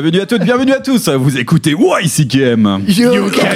Bienvenue à toutes, bienvenue à tous. Vous écoutez YCKM. You can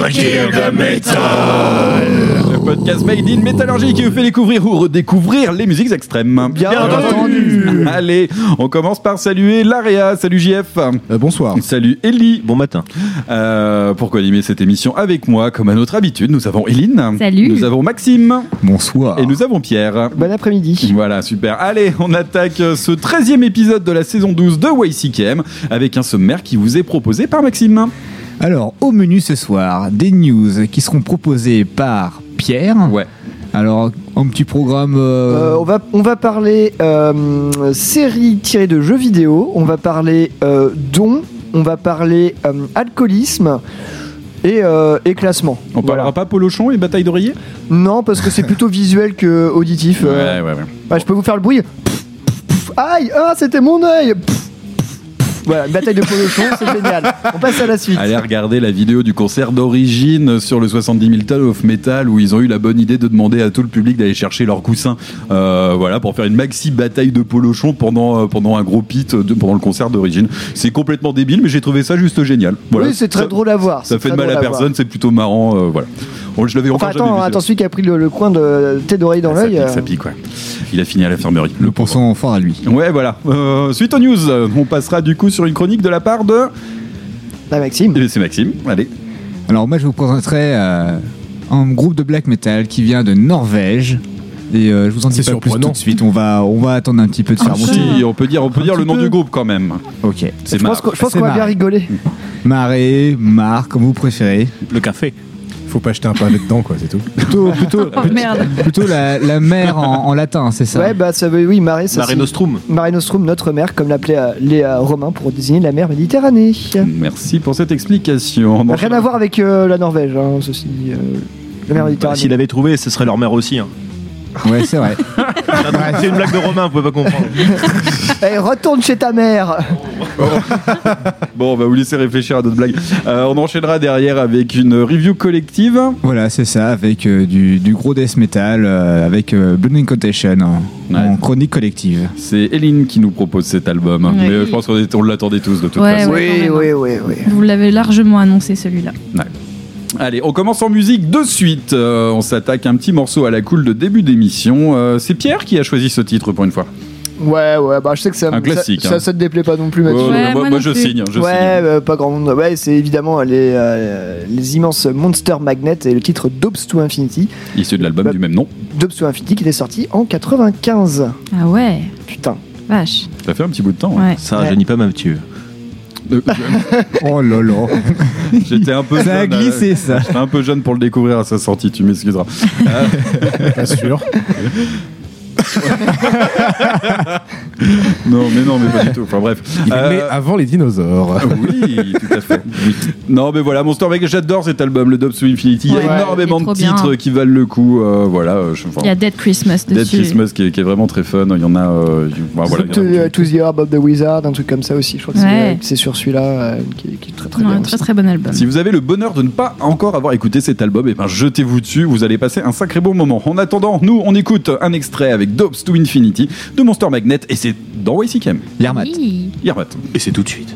the metal. Podcast Made in Métallurgie qui vous fait découvrir ou redécouvrir les musiques extrêmes. Bien entendu. Allez, on commence par saluer Laria. Salut JF. Euh, bonsoir. Salut Ellie. Bon matin. Euh, pour co-animer cette émission avec moi, comme à notre habitude, nous avons Eline. Salut. Nous avons Maxime. Bonsoir. Et nous avons Pierre. Bon après-midi. Voilà, super. Allez, on attaque ce 13e épisode de la saison 12 de YCKM avec un sommaire qui vous est proposé par Maxime. Alors, au menu ce soir, des news qui seront proposées par Pierre. Ouais. Alors, un petit programme. euh, Euh, on, va, on va parler euh, série tirée de jeux vidéo, on va parler euh, dons, on va parler euh, alcoolisme et, euh, et classement. On parlera pas Polochon et bataille d'oreiller? Non, parce que c'est plutôt visuel que auditif. euh. Ouais, ouais, ouais. Je peux vous faire le bruit. Pff, pff, pff. Aïe, ah, c'était mon œil. Voilà, une bataille de polochon, c'est génial. On passe à la suite. Allez regarder la vidéo du concert d'origine sur le 70 000 Tons of Metal où ils ont eu la bonne idée de demander à tout le public d'aller chercher leurs coussins euh, voilà, pour faire une maxi bataille de polochon pendant, euh, pendant un gros pit de- pendant le concert d'origine. C'est complètement débile, mais j'ai trouvé ça juste génial. Voilà. oui, c'est très Ça- drôle à voir. Ça fait de mal à personne, c'est plutôt marrant. euh, voilà. Bon, je l'avais Enfin, encore jamais attends, vu. attends, celui qui a pris le, le coin de thé d'oreille dans Ah, ça l'œil. euh, ça pique, ouais. Il a fini à l'infirmerie. le pensant fort à lui. Ouais, voilà. Euh, suite aux news, on passera du coup sur une chronique de la part de. Ah, Maxime. Eh C'est Maxime. Allez. Alors, moi, je vous présenterai euh, un groupe de black metal qui vient de Norvège. Et euh, je vous en dis pas plus tout de suite. On va, on va attendre un petit peu de faire monter. Si, on peut dire, on peut dire le nom peu. du groupe quand même. Ok. C'est Je pense qu'on je pense C'est qu'on va bien rigoler. Marée, Mar, comme vous préférez. Le café. Faut pas jeter un pavé dedans, quoi, c'est tout. Plutôt, plutôt, Oh merde. plutôt la, la mer en, en latin, c'est ça? Ouais, bah ça veut, oui, marée, ça Mare Nostrum. Mare Nostrum, notre mer, comme l'appelait euh, les Romains pour désigner la mer Méditerranée. Merci pour cette explication. On Rien à voir avec euh, la Norvège, hein, ceci. euh, la mer Méditerranée. S'il avait trouvé, ce serait leur mère aussi. Hein. Ouais, c'est vrai. c'est une blague de Romain, vous pouvez pas comprendre. Eh, retourne chez ta mère Bon, on va vous laisser réfléchir à d'autres blagues. Euh, on enchaînera derrière avec une review collective. Voilà, c'est ça, avec euh, du, du gros death metal, euh, avec euh, Blood Incantation en, Ouais. en chronique collective. C'est Eline qui nous propose cet album. Ouais. Mais euh, je pense qu'on on l'attendait tous de toute Ouais, façon. ouais. Oui, même, oui, oui, oui. Vous l'avez largement annoncé celui-là. Allez, on commence en musique de suite. Euh, on s'attaque à un petit morceau à la cool de début d'émission. Euh, c'est Pierre qui a choisi ce titre pour une fois. Ouais, ouais, bah je sais que ça, Un classique, ça, hein. ça, ça te déplaît pas non plus, Mathieu. Oh, Ouais, moi, moi moi, non je plus. signe. Je ouais, signe. euh, pas grand monde. Ouais, c'est évidemment les, euh, les immenses Monster Magnet et le titre Dopes to Infinity. Issu de l'album Bah- du même nom. Dopes to Infinity qui était sorti en 95. Ah ouais, Putain. vache. Ça fait un petit bout de temps. hein. Ouais. Ça rajeunit pas Mathieu. Euh, Oh là là J'étais un peu Ça a jeune, euh, glissé ça J'étais un peu jeune pour le découvrir à sa sortie, tu m'excuseras. Pas sûr. Non, mais non, mais pas du tout. Enfin bref. Il est Euh, né avant les dinosaures. Oui, tout à fait. Oui. Non, mais voilà, Monster Magnet, j'adore cet album, le Dub to Infinity. Il y a énormément de bien. titres qui valent le coup. euh, voilà, euh, je, enfin, Il y a Dead Christmas Dead dessus. Christmas qui est, qui est vraiment très fun. Il y en a. euh, enfin, voilà, to, en a beaucoup. to the Herb of the Wizard, un truc comme ça aussi. Je crois que c'est- Ouais. c'est sur celui-là euh, qui, est- qui est très très Ouais, bien. très très bon album. Si vous avez le bonheur de ne pas encore avoir écouté cet album, et ben jetez-vous dessus, vous allez passer un sacré bon moment. En attendant, nous on écoute un extrait avec Dobs to Infinity de Monster Magnet et c'est dans YCKM. Yarmat. Oui. Yermat. Et c'est tout de suite.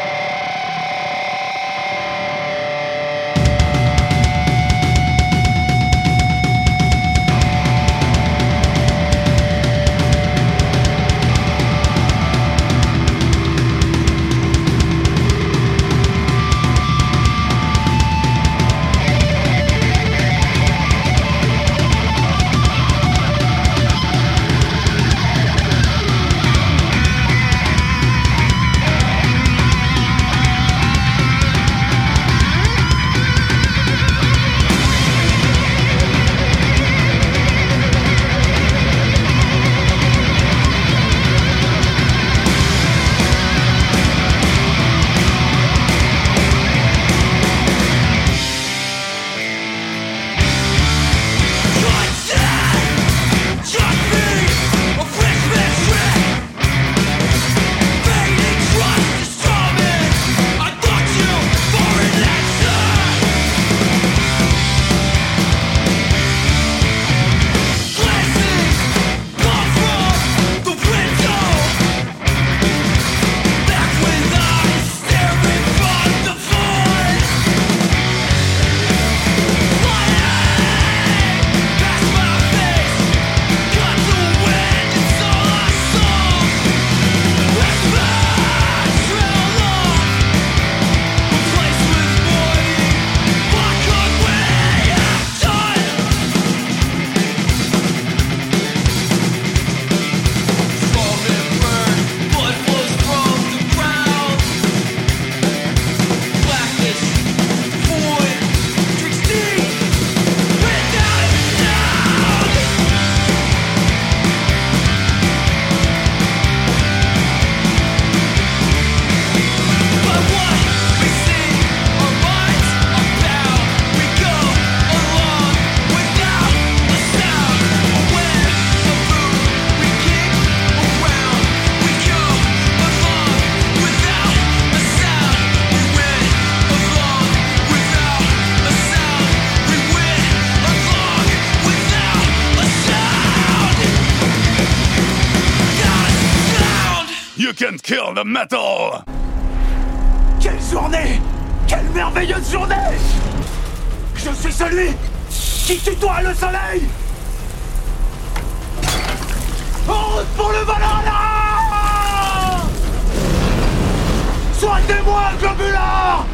Kill the metal. Quelle journée! Quelle merveilleuse journée! Je suis celui qui tutoie le soleil! En route pour le Valhalla Soignez-moi, globulard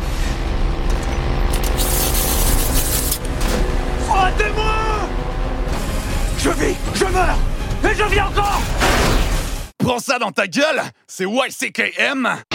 Soignez-moi! Je vis, je meurs, et je vis encore! Prends ça dans ta gueule, c'est YCKM.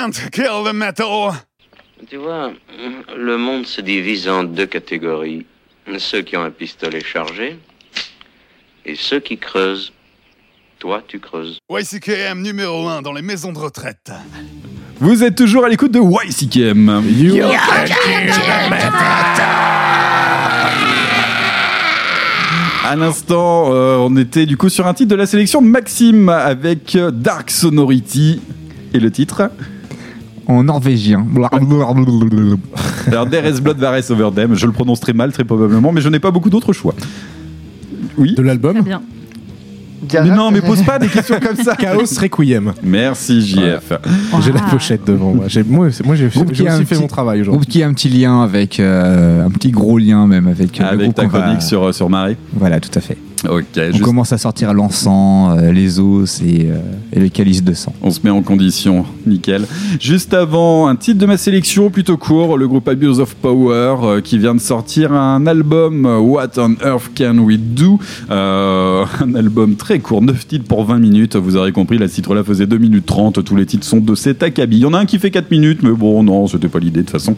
Can't kill the metal. Tu vois, le monde se divise en deux catégories. Ceux qui ont un pistolet chargé et ceux qui creusent. Toi, tu creuses. YCKM numéro 1 dans les maisons de retraite. Vous êtes toujours à l'écoute de YCKM. À l'instant, euh, on était du coup sur un titre de la sélection de Maxime avec Dark Sonority. Et le titre En norvégien. Alors, is Blood Vares Over Them. Je le prononce très mal, très probablement, mais je n'ai pas beaucoup d'autres choix. Oui. De Très l'album bien. Mais non, mais pose pas des questions comme ça. Chaos Requiem. Merci, JF. J'ai la Ah. pochette devant moi. J'ai- Moi, c'est- moi, j'ai Groupe j'ai qui a aussi un fait petit- mon travail Groupe aujourd'hui. qui a un petit lien avec. euh, un petit gros lien même avec. euh, le Avec groupe ta qu'on va- chronique sur, euh, sur Marais. Voilà, tout à fait. On juste- commence à sortir l'encens, euh, les os et, euh, et le calice de sang. On se met en condition, nickel. Juste avant, un titre de ma sélection plutôt court, le groupe Abuse of Power euh, qui vient de sortir un album euh, What on Earth Can We Do? Un album très court, 9 titres pour 20 minutes. Vous aurez compris, la titre-là faisait 2 minutes 30. Tous les titres sont de cet acabit. Il y en a un qui fait 4 minutes, mais bon, non, c'était pas l'idée de toute façon.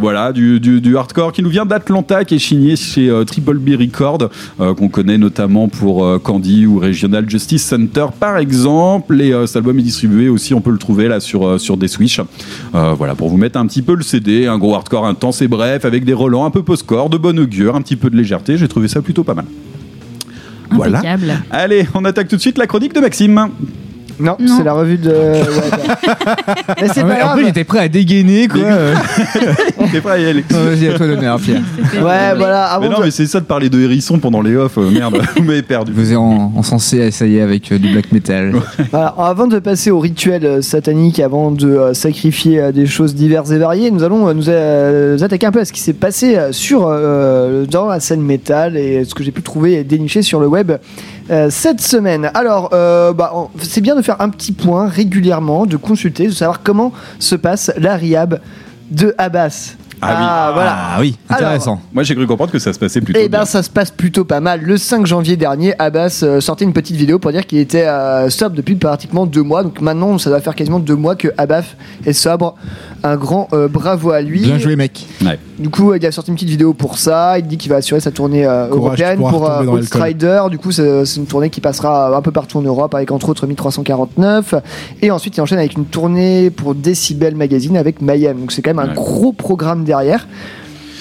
Voilà, du, du- du hardcore qui nous vient d'Atlanta, qui est signé chez Triple B Record, qu'on connaît notamment pour euh, Candy ou Regional Justice Center par exemple. Et euh, cet album est distribué aussi, on peut le trouver là sur, euh, sur des Switch. Euh, voilà, pour vous mettre un petit peu le CD, un gros hardcore intense et bref, avec des relents un peu post-core, de bonne augure, un petit peu de légèreté. J'ai trouvé ça plutôt pas mal. Voilà. Impeccable. Allez, on attaque tout de suite la chronique de Maxime. Non, Non. c'est la revue de. ouais, Mais c'est Ah pas ouais, grave. après, j'étais prêt à dégainer, quoi. Euh, T'es prêt à y aller Vas-y, à toi l'honneur, Pierre. Ouais, voilà. Mais non, mais c'est ça de parler de hérisson pendant les off. euh, merde, vous m'avez perdu. Vous êtes en, en censé essayer avec euh, du black metal. Voilà, avant de passer au rituel euh, satanique, avant de euh, sacrifier euh, des choses diverses et variées, nous allons euh, nous, euh, nous attaquer un peu à ce qui s'est passé euh, sur, euh, dans la scène métal et ce que j'ai pu trouver et dénicher sur le web euh, cette semaine. Alors, euh, bah, c'est bien de faire un petit point régulièrement, de consulter, de savoir comment se passe la riab de Abbas. Ah oui. voilà. Ah oui, intéressant. Moi, j'ai cru comprendre que ça se passait plutôt Eh ben, bien. ça se passe plutôt pas mal. Le 5 janvier dernier, Abbas euh, sortait une petite vidéo pour dire qu'il était euh, sobre depuis pratiquement deux mois. Donc maintenant, ça doit faire quasiment deux mois que Abbas est sobre. Un grand euh, bravo à lui. Bien joué, mec. Ouais. Du coup, il a sorti une petite vidéo pour ça. Il dit qu'il va assurer sa tournée euh, Courage, européenne pour euh. Outsider. Du coup, c'est une tournée qui passera un peu partout en Europe avec entre autres 1349. Et ensuite, il enchaîne avec une tournée pour Decibel Magazine avec Mayhem. Donc c'est quand même un gros programme derrière.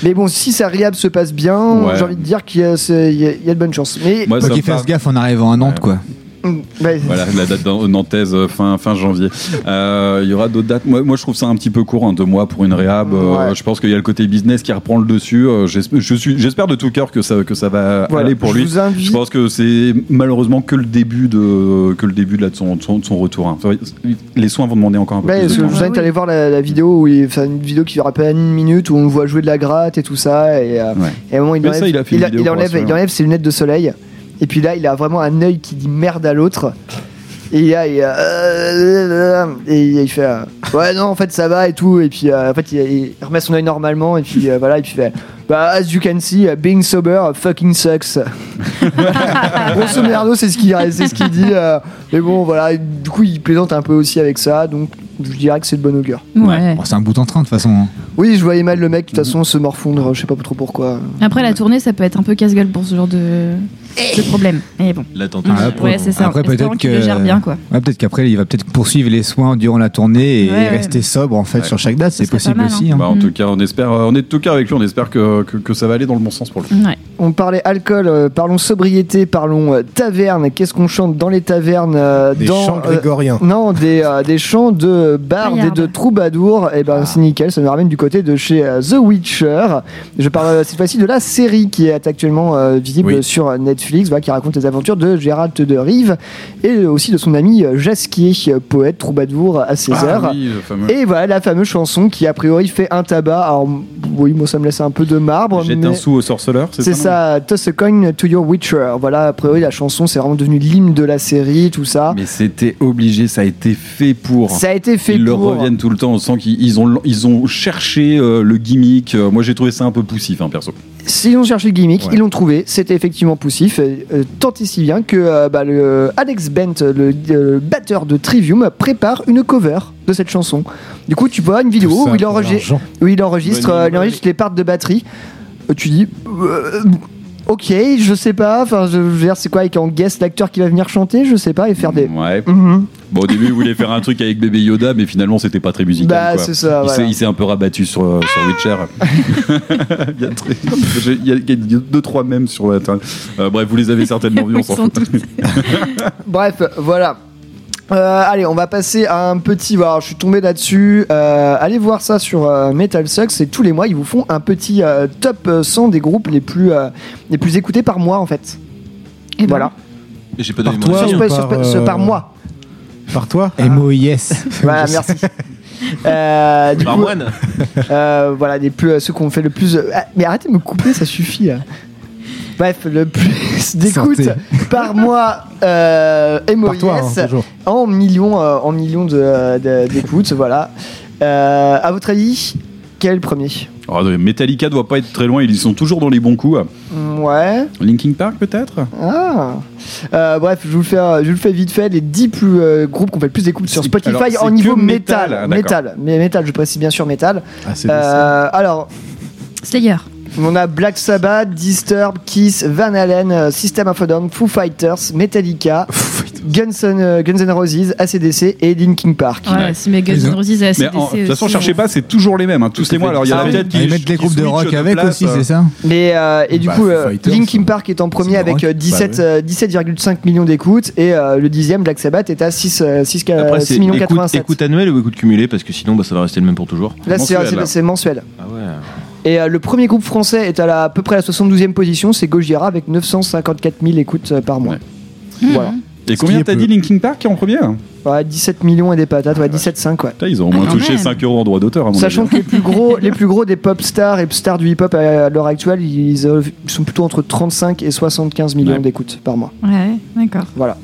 Mais bon, si sa riab se passe bien, Ouais. j'ai envie de dire qu'il y, a- y de bonnes chances. Mais Moi, Faut qu'il fasse gaffe en arrivant à Nantes, quoi. Mm, Voilà, la date nantaise euh, fin, fin janvier. Euh, Il y aura d'autres dates. Moi, moi, je trouve ça un petit peu court, hein, deux mois pour une réhab. Euh, Ouais. je pense qu'il y a le côté business qui reprend le dessus. Euh, j'espère- de tout cœur que ça, que ça va voilà. aller pour Je lui. vous invite- Je pense que c'est malheureusement que le début de que le début de, là, de, son, de son- de son retour. hein. Les soins vont demander encore un peu plus de temps. je vous invite Ah à aller voir la, la vidéo où il une vidéo qui dure à peine une minute où on le voit jouer de la gratte et tout ça et, euh, Ouais. et à un moment il enlève, ça, enlève, il enlève ses lunettes de soleil et puis là il a vraiment un œil qui dit merde à l'autre. Et là il, euh, et il fait euh, ouais non en fait ça va et tout. Et puis euh, en fait il, il remet son œil normalement. Et puis euh, voilà et puis il fait bah as you can see being sober fucking sucks. Grosso merdo c'est ce qu'il c'est ce qu'il dit euh, mais bon voilà. Du coup il plaisante un peu aussi avec ça. Donc je dirais que c'est de bon augure. Ouais. Bon, c'est un bout en train, de toute façon. hein. oui je voyais mal le mec de toute façon se morfondre je sais pas trop pourquoi. Après, la tournée, ça peut être un peu casse-gueule pour ce genre de, de problème. Mais bon. L'attentat. Ah, pour- ouais, c'est ça. après, peut-être que- le gère bien, quoi. Ouais, peut-être qu'après, il va peut-être poursuivre les soins durant la tournée et Ouais, ouais. rester sobre, en fait, Ouais. sur chaque date. C'est possible mal, aussi. hein. hein. Bah, en Mm. tout cas, on espère, euh, on est de tout cœur avec lui. On espère que, que, que ça va aller dans le bon sens pour lui. Ouais. on parlait alcool euh, parlons sobriété parlons euh, taverne qu'est-ce qu'on chante dans les tavernes euh, Des dans chants euh, grégoriens. non, des, euh, des chants de bardes et de troubadours, et ben c'est nickel, ça me ramène du côté de chez euh, The Witcher. Je parle euh, cette fois-ci de la série qui est actuellement euh, visible Oui. sur Netflix, voilà, qui raconte les aventures de Gérald de Rive et aussi de son ami euh, Jasquier, euh, poète troubadour à ses heures. Ah oui, le. Et voilà la fameuse chanson qui a priori fait un tabac. Alors oui, moi ça me laisse un peu de marbre. Jette mais- un sou au sorceleur, c'est c'est ça non ça, Toss a coin to your Witcher. Voilà, a priori la chanson c'est vraiment devenu l'hymne de la série, tout ça. Mais c'était obligé, ça a été fait pour. Ça a été fait ils le pour. reviennent tout le temps. On sent qu'ils ils ont, ils ont cherché euh, le gimmick. Euh, moi, j'ai trouvé ça un peu poussif, hein, perso. S'ils ont cherché le gimmick, Ouais. ils l'ont trouvé. C'était effectivement poussif. Euh, tant et si bien que euh, bah, le Alex Bent, le, le batteur de Trivium, prépare une cover de cette chanson. Du coup, tu vois une vidéo où il, enregistre, où il enregistre, euh, il enregistre les parts de batterie. Euh, tu dis, euh, ok, je sais pas. Enfin, je, je veux dire, c'est quoi avec en guest l'acteur qui va venir chanter, je sais pas, et faire des. Ouais. Mhm. Bon, au début, il voulait faire un truc avec bébé Yoda, mais finalement, c'était pas très musical. Bah, quoi. c'est ça, Il voilà. s'est- il s'est un peu rabattu sur, euh, sur Witcher. il, y a très- j'ai- il y a il y a deux, trois mèmes sur la. Euh, bref, vous les avez certainement vus, on Ils s'en sont fout. tous- Bref, voilà. Euh, allez, on va passer à un petit. voilà, je suis tombé là-dessus. Euh, allez voir ça sur euh, Metal Sucks. C'est tous les mois, ils vous font un petit euh, top 100 des groupes les plus, euh, les plus écoutés par mois, en fait. Et ben, voilà. Mais j'ai pas Par donné toi, mon Sur, sur- par, sur- par mois. Par toi MOIS. Voilà, merci. Euh, du Par coup, euh, voilà, les plus, euh, ceux qui ont fait le plus. ah, mais arrêtez de me couper, ça suffit. là. Bref, le plus d'écoute Santé. par mois euh, Par toi, hein, en millions, euh, en millions de- de- d'écoutes, voilà. Euh, à votre avis, quel est le premier euh, Metallica doit pas être très loin, ils y sont toujours dans les bons coups. Ouais. Linkin Park, peut-être? Ah. Euh, bref, je vous, le fais, euh, je vous le fais vite fait. Les 10 plus, euh, groupes qui ont fait le plus d'écoutes sur Spotify alors, en niveau métal. métal, d'accord. métal. Mais métal, je précise bien sûr métal. Ah, Euh, alors, Slayer. On a Black Sabbath, Disturbed, Kiss, Van Halen, euh, System of a Down, Foo Fighters, Metallica, Guns N', euh, Guns N' Roses, ACDC et Linkin Park. Ouais, si mes Guns N' Roses et Mais ACDC de toute façon, aussi, cherchez on- pas, c'est toujours les mêmes, hein, tous les mois. Alors, il y en a oui. peut-être qui. Ils mettent les groupes de rock de avec place, aussi, euh, c'est ça Mais euh, et du Bah, coup, euh, Linkin hein. Park est en premier avec rock. euh, 17, Bah euh, 17,5 millions d'écoutes et euh, le dixième Black Sabbath est à 6, euh, 6, Après, 6 c'est millions écoute, 87. écoute annuel ou écoute cumulé parce que sinon bah, ça va rester le même pour toujours. Là, c'est mensuel, c'est- là. c'est mensuel. Ah ouais. Et euh, le premier groupe français est à, la, à peu près la 72e position, c'est Gojira avec 954 000 écoutes euh, par mois. Voilà. Et combien t'as dit Linkin Park qui est en premier Ouais, 17 millions et des patates, ouais, 17,5 ouais. Putain, Ils ont au moins Ah, touché même. 5 euros en droit d'auteur, à mon Sachant avis. que les plus gros, les plus gros des pop stars et stars du hip-hop à l'heure actuelle, ils, euh, sont plutôt entre 35 et 75 millions Ouais. d'écoutes par mois. Ouais, d'accord. Voilà.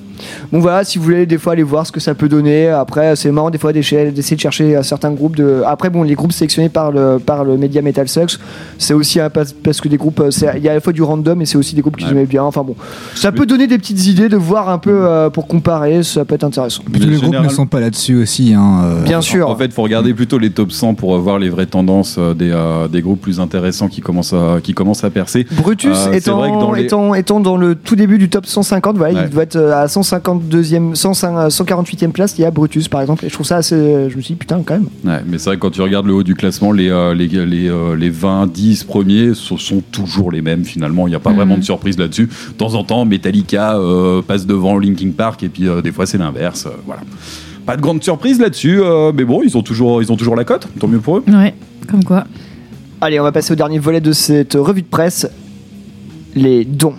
Donc voilà, si vous voulez des fois aller voir ce que ça peut donner. Après, c'est marrant des fois d'essayer de chercher euh, certains groupes. De... Après, bon, les groupes sélectionnés par le, par le média Metal Sucks, c'est aussi un- parce, que des groupes, euh, il y a à la fois du random et c'est aussi des groupes qui Ouais. j'aimais bien. Enfin bon, ça peut donner des petites idées de voir un peu euh, pour comparer, ça peut être intéressant. Puis les groupes ne sont pas là-dessus aussi. Hein, euh, Bien sûr. En fait, il faut regarder plutôt les top 100 pour voir les vraies tendances des, euh, des groupes plus intéressants qui commencent à, qui commencent à percer. Brutus Euh, étant, vrai que dans les- étant, étant dans le tout début du top 150, voilà, Ouais. il doit être à 152e, 105 148e place. Il y a Brutus par exemple, et je trouve ça assez. Je me suis dit putain quand même. Ouais, mais c'est vrai que quand tu regardes le haut du classement, les, euh, les, les, euh, les 20, 10 premiers ce sont toujours les mêmes finalement. Il n'y a pas Mhm. vraiment de surprise là-dessus. De temps en temps, Metallica euh, passe devant Linkin Park et puis euh, des fois c'est l'inverse. euh, voilà. Pas de grande surprise là-dessus, euh, mais bon, ils ont, toujours, ils ont toujours la cote, tant mieux pour eux. Ouais, comme quoi. Allez, on va passer au dernier volet de cette revue de presse les dons,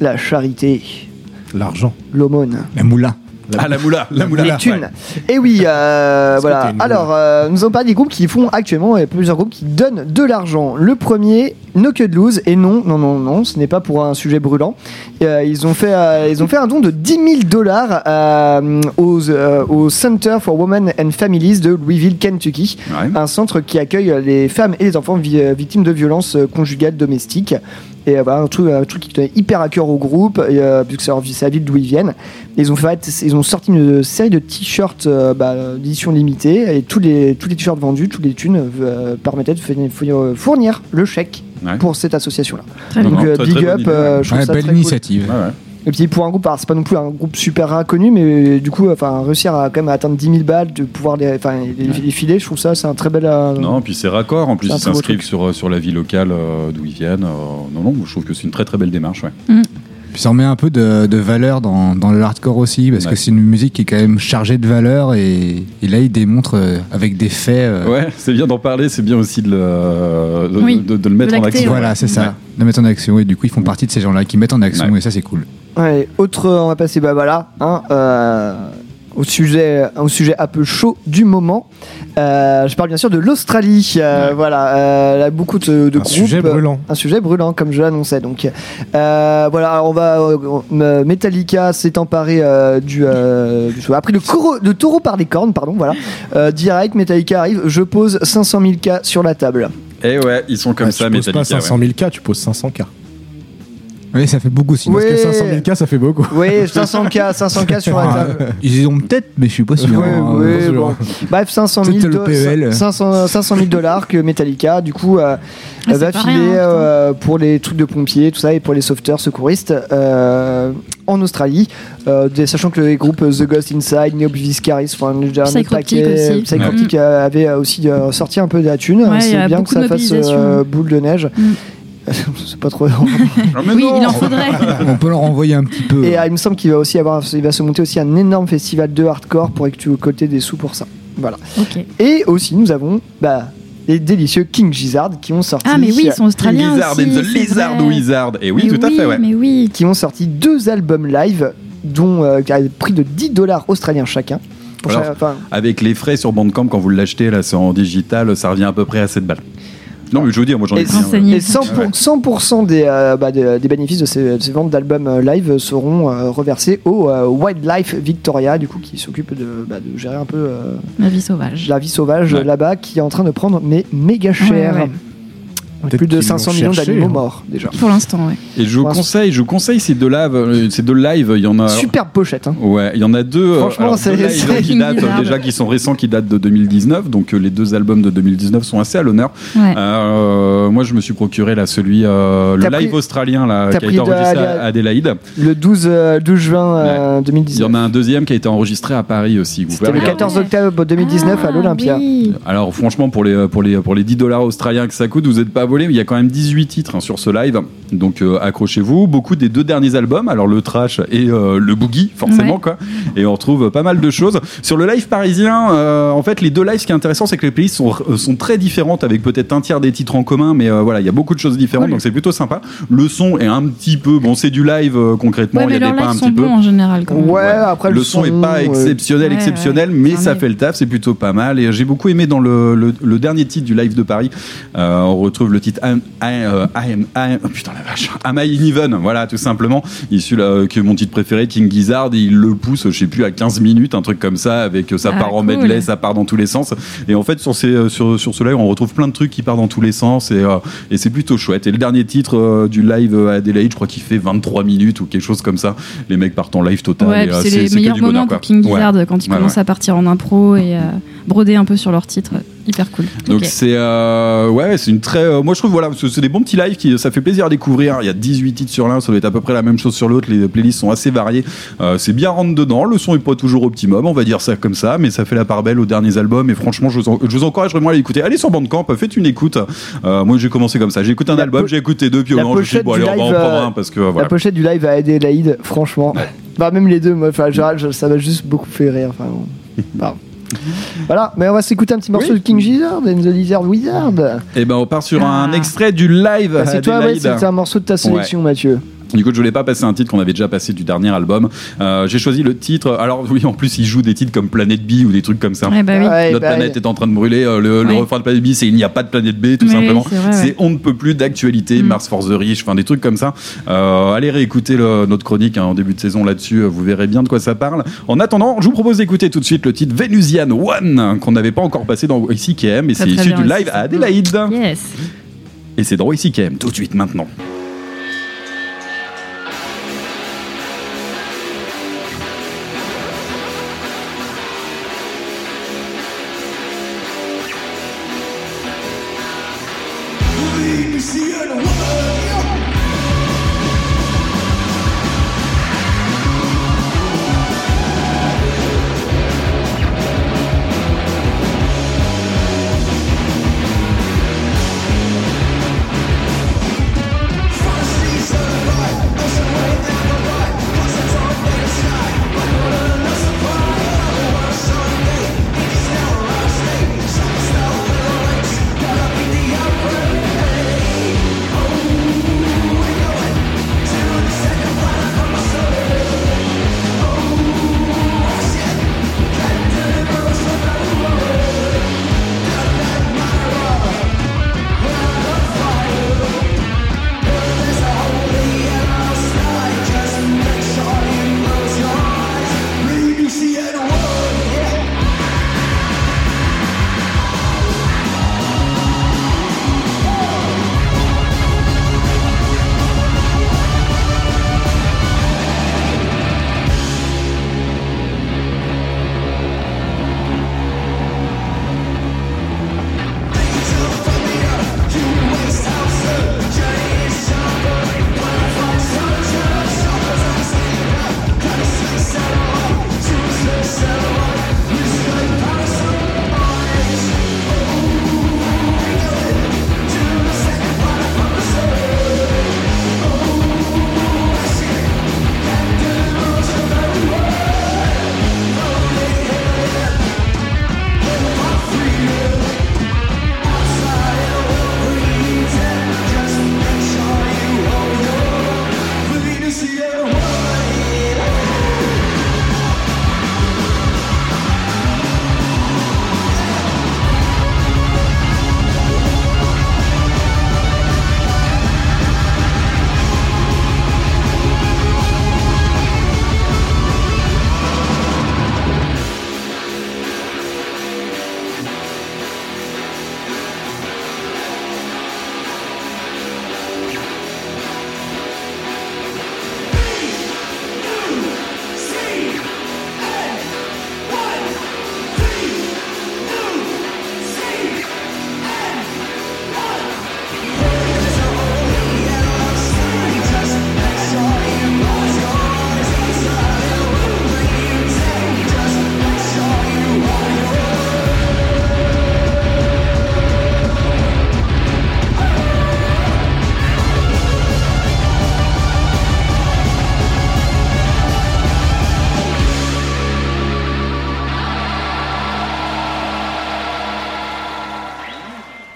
la charité, L'argent. l'aumône. La moula. Ah, la moula, la moula. les thunes. Et oui, euh, que voilà. Alors, euh, nous avons parlé des groupes qui font actuellement, il y a plusieurs groupes qui donnent de l'argent. Le premier, No Cut Lose, et non, non, non, non, ce n'est pas pour un sujet brûlant. Euh, ils, ont fait, euh, ils ont fait un don de 10 000 dollars euh, aux, euh, au Center for Women and Families de Louisville, Kentucky. Ouais. Un centre qui accueille les femmes et les enfants vi- victimes de violences conjugales domestiques. Et euh, voilà, un, truc, un truc qui tenait hyper à cœur au groupe, et, euh, puisque c'est la ville d'où ils viennent. Et ils, ont fait, ils ont sorti une série de t-shirts euh, bah, d'édition limitée, et tous les, tous les t-shirts vendus, tous les thunes euh, permettaient de fournir, fournir le chèque Ouais. pour cette association-là. Très Non, bien. Donc non, euh, très, big très up, euh, je trouve Ouais, ça belle très cool. initiative. Ouais, ouais. Et puis pour un groupe, alors, c'est pas non plus un groupe super inconnu, mais du coup, enfin, réussir à quand même atteindre 10 000 balles, de pouvoir les, enfin, les, les filer, je trouve ça, c'est un très bel. euh, Non, puis c'est raccord. En plus, ils s'inscrivent sur, euh, sur la vie locale euh, d'où ils viennent. Euh, non, non, je trouve que c'est une très très belle démarche. Ouais. Puis ça remet un peu de, de valeur dans, dans le hardcore aussi, parce Ouais. que c'est une musique qui est quand même chargée de valeur, et, et là il démontre euh, avec des faits. euh, Ouais, c'est bien d'en parler, c'est bien aussi de le, de, Oui, de- de le mettre de en action. Voilà, c'est ça. Ouais. De mettre en action. Et du coup, ils font partie de ces gens-là qui mettent en action, Ouais. et ça, c'est cool. Autre, on va passer, bah voilà, hein, euh, au sujet, au sujet un peu chaud du moment. Euh, je parle bien sûr de l'Australie. euh, Ouais. Voilà, euh, là, beaucoup de, de Un groupes. sujet brûlant. Un sujet brûlant, comme je l'annonçais. Donc, euh, voilà, alors on va. Metallica s'est emparé euh, du, euh, du. A pris le, coro- le taureau par les cornes, pardon, voilà. Euh, direct, Metallica arrive. Je pose 500 000 K sur la table. Et ouais, ils sont comme Ouais, ça, tu poses Metallica. pas 500 000 K, tu poses 500 K. Oui, ça fait beaucoup aussi. Oui. Parce que 500 000 cas, ça fait beaucoup. Oui, 500K, 500K sur la table. Ils y ont peut-être, mais je suis pas sûr. Oui, hein. oui, bon. Bref, 500 000, Peut-être le do- PEL. 500, 500 000 dollars que Metallica, du coup, euh, Ah, va filer rien, hein, euh, pour les trucs de pompiers, tout ça, et pour les sauveteurs, secouristes euh, en Australie. Euh, sachant que les groupes The Ghost Inside, Neoblivis Caris, enfin, Psychroptic paquet, euh, avait aussi euh, sorti un peu de la thune. Ouais, C'est a bien que ça fasse euh, boule de neige. Mm. C'est pas trop. Ah, mais Oui, non. il en faudrait. On peut leur envoyer un petit peu. Et euh, il me semble qu'il va aussi avoir, il va se monter aussi un énorme festival de hardcore pour que tu côté des sous pour ça. Voilà. Ok. Et aussi nous avons bah, les délicieux King Gizzard qui ont sorti. Ah, mais oui, ils sont australiens. Lizard aussi, and the Lizard vrai. Wizard. Et oui, Mais tout à fait, ouais. Mais oui. qui ont sorti deux albums live dont euh, à prix de 10 dollars australiens chacun. Pour Alors, chaque- Avec les frais sur Bandcamp, quand vous l'achetez, là, c'est en digital, ça revient à peu près à 7 balles. Non, mais je veux dire, moi j'en ai et, pris un. Renseigné. et 100%, pour- 100% des, euh, bah, des, des bénéfices de ces, de ces ventes d'albums euh, live seront euh, reversés au euh, Wildlife Victoria, du coup, qui s'occupe de, bah, de gérer un peu euh, La vie sauvage. la vie sauvage Ouais. là-bas, qui est en train de prendre mais méga cher. Ouais, ouais. Plus de qu'ils 500 l'ont millions d'animaux hein. morts déjà. Pour l'instant, ouais. Et je vous conseille, je vous conseille ces deux live, euh, ces deux live, il y en a. Superbe pochette. Hein. Ouais, il y en a deux. euh, Franchement, c'est- qui datent déjà, qui sont récents, qui datent de 2019. Donc euh, les deux albums de 2019 sont assez à l'honneur. Ouais. Euh, moi, je me suis procuré là celui, euh, le live pris- australien là, qui a été enregistré à Adélaïde. Le 12, euh, 12 juin euh, Il y 2019. en a un deuxième qui a été enregistré à Paris aussi. Vous C'était le regarder. 14 octobre 2019 à Ah, l'Olympia. oui. Alors franchement pour les pour les pour les 10 dollars australiens que ça coûte, vous n'êtes pas mais il y a quand même 18 titres hein, sur ce live. Donc euh, accrochez-vous, beaucoup des deux derniers albums, alors le trash et euh, le boogie forcément Ouais. quoi. Et on retrouve pas mal de choses sur le live parisien. euh, en fait, les deux lives ce qui est intéressant c'est que les playlists sont sont très différentes avec peut-être un tiers des titres en commun mais euh, voilà, il y a beaucoup de choses différentes donc c'est plutôt sympa. Le son est un petit peu bon, c'est du live euh, concrètement, Ouais, il y mais a des pas un petit sont peu. en général. Quand même. Ouais, après le son est pas exceptionnel, Ouais, exceptionnel, ouais, mais ça live. fait le taf, c'est plutôt pas mal. Et j'ai beaucoup aimé dans le, le, le dernier titre du live de Paris, euh, on retrouve le titre I'm, I, euh, I am, I am- oh, putain la vache, Am I in Even, voilà, tout simplement. Issu là, qui est mon titre préféré, King Gizzard, il le pousse, je sais plus, à 15 minutes, un truc comme ça, avec euh, ça Ah, part en medley, ça part dans tous les sens. Et en fait, sur, ces, euh, sur, sur ce live, on retrouve plein de trucs qui partent dans tous les sens, et, euh, et c'est plutôt chouette. Et le dernier titre euh, du live à Adelaide, je crois qu'il fait 23 minutes ou quelque chose comme ça. Les mecs partent en live total. Ouais, euh, c'est les que meilleurs bonheur, moments pour King Ouais. Gizzard quand ils Ouais, commencent ouais. à partir en impro et broder un peu sur leurs titres. Hyper cool. Donc c'est euh, ouais, c'est une très euh, moi je trouve voilà, c'est des bons petits lives qui ça fait plaisir à découvrir. Il y a 18 titres sur l'un, ça doit être à peu près la même chose sur l'autre. Les playlists sont assez variées. Euh, c'est bien rentre dedans. Le son est pas toujours optimum, on va dire ça comme ça, mais ça fait la part belle aux derniers albums. Et franchement, je vous, en- je vous encourage vraiment à l'écouter. Allez sur Bandcamp, faites une écoute. Euh, moi j'ai commencé comme ça. J'ai écouté un La album, j'ai écouté deux, puis au moment, je me bon allez, on va en prendre un parce que voilà. La pochette du live à Adélaïde, franchement. Bah, même les deux, moi, enfin, ça m'a juste beaucoup fait rire. Enfin, bon. Voilà, mais on va s'écouter un petit morceau Oui. de King Gizzard and the Lizard Wizard. Et ben on part sur un Ah. extrait du live. Bah, c'est toi, ouais, c'était un morceau de ta sélection, Mathieu. Du coup, je voulais pas passer un titre qu'on avait déjà passé du dernier album. Euh, j'ai choisi le titre. Alors oui, en plus, il joue des titres comme Planète B ou des trucs comme ça. Bah oui. Ouais, Notre bah, planète est en train de brûler. Euh, le, refrain de Planète B, c'est il n'y a pas de planète B, tout simplement. c'est vrai, C'est ouais. on ne peut plus d'actualité. Mm. Mars for the Rich, enfin des trucs comme ça. Euh, allez réécouter le- notre chronique hein, en début de saison là-dessus. Vous verrez bien de quoi ça parle. En attendant, je vous propose d'écouter tout de suite le titre Venusian One qu'on n'avait pas encore passé dans ICKM et c'est issu du live à Adélaïde. Yes. Et c'est dans ICKM tout de suite maintenant.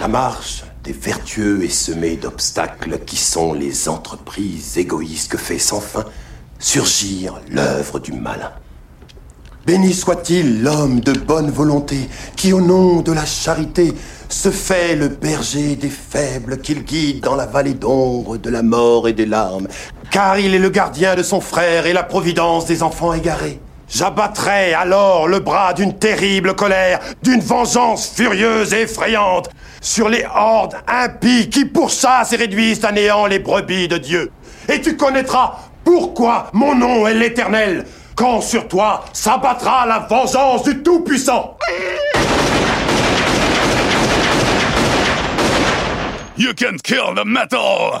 La marche des vertueux est semée d'obstacles qui sont les entreprises égoïstes que fait sans fin surgir l'œuvre du malin. Béni soit-il l'homme de bonne volonté qui, au nom de la charité, se fait le berger des faibles qu'il guide dans la vallée d'ombre de la mort et des larmes, car il est le gardien de son frère et la providence des enfants égarés. J'abattrai alors le bras d'une terrible colère, d'une vengeance furieuse et effrayante, sur les hordes impies qui pourchassent et réduisent à néant les brebis de Dieu. Et tu connaîtras pourquoi mon nom est l'éternel, quand sur toi s'abattra la vengeance du Tout-Puissant. You can kill the metal.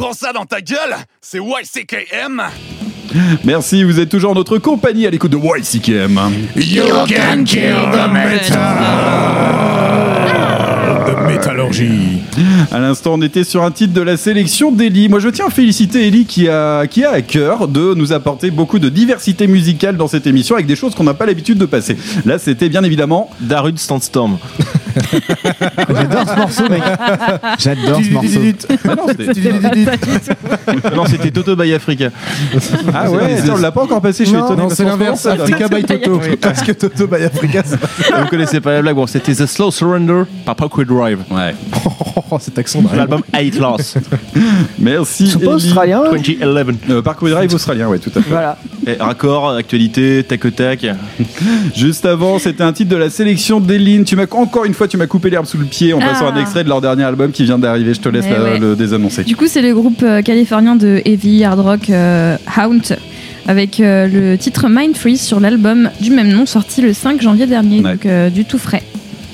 Prends ça dans ta gueule, c'est YCKM. Merci, vous êtes toujours en notre compagnie à l'écoute de YCKM. You can kill the metal. De métallurgie. À l'instant, on était sur un titre de la sélection d'Eli. Moi, je tiens à féliciter Eli qui a, qui a à cœur de nous apporter beaucoup de diversité musicale dans cette émission avec des choses qu'on n'a pas l'habitude de passer. Là, c'était bien évidemment Darud Sandstorm. J'adore ce morceau, mec. J'adore ce morceau. Ah non, c'était- non, c'était Toto by Africa. Ah ouais, ça, on l'a pas encore passé Non, Tony. non, parce c'est l'inverse. ça Africa by Toto. Parce que Toto by Africa. Vous connaissez pas la blague, bon, c'était The Slow Surrender par Parkway Drive. Ouais. Oh, cet accent. derrière. L'album Hate Loss. Merci. Ils sont pas Eli. australiens eux 2011. Euh, Parkway Drive australien, ouais, tout à fait. Voilà. Et raccord, actualité, tac au tac. Juste avant, c'était un titre de la sélection d'Eline. Tu m'as encore une fois, tu m'as coupé l'herbe sous le pied en passant Ah. un extrait de leur dernier album qui vient d'arriver. Je te laisse Ouais, la- ouais. le désannoncer. Du coup, c'est le groupe euh, californien de heavy hard rock euh, Haunt avec euh, le titre Mind Freeze sur l'album du même nom sorti le 5 janvier dernier, Ouais. donc euh, du tout frais.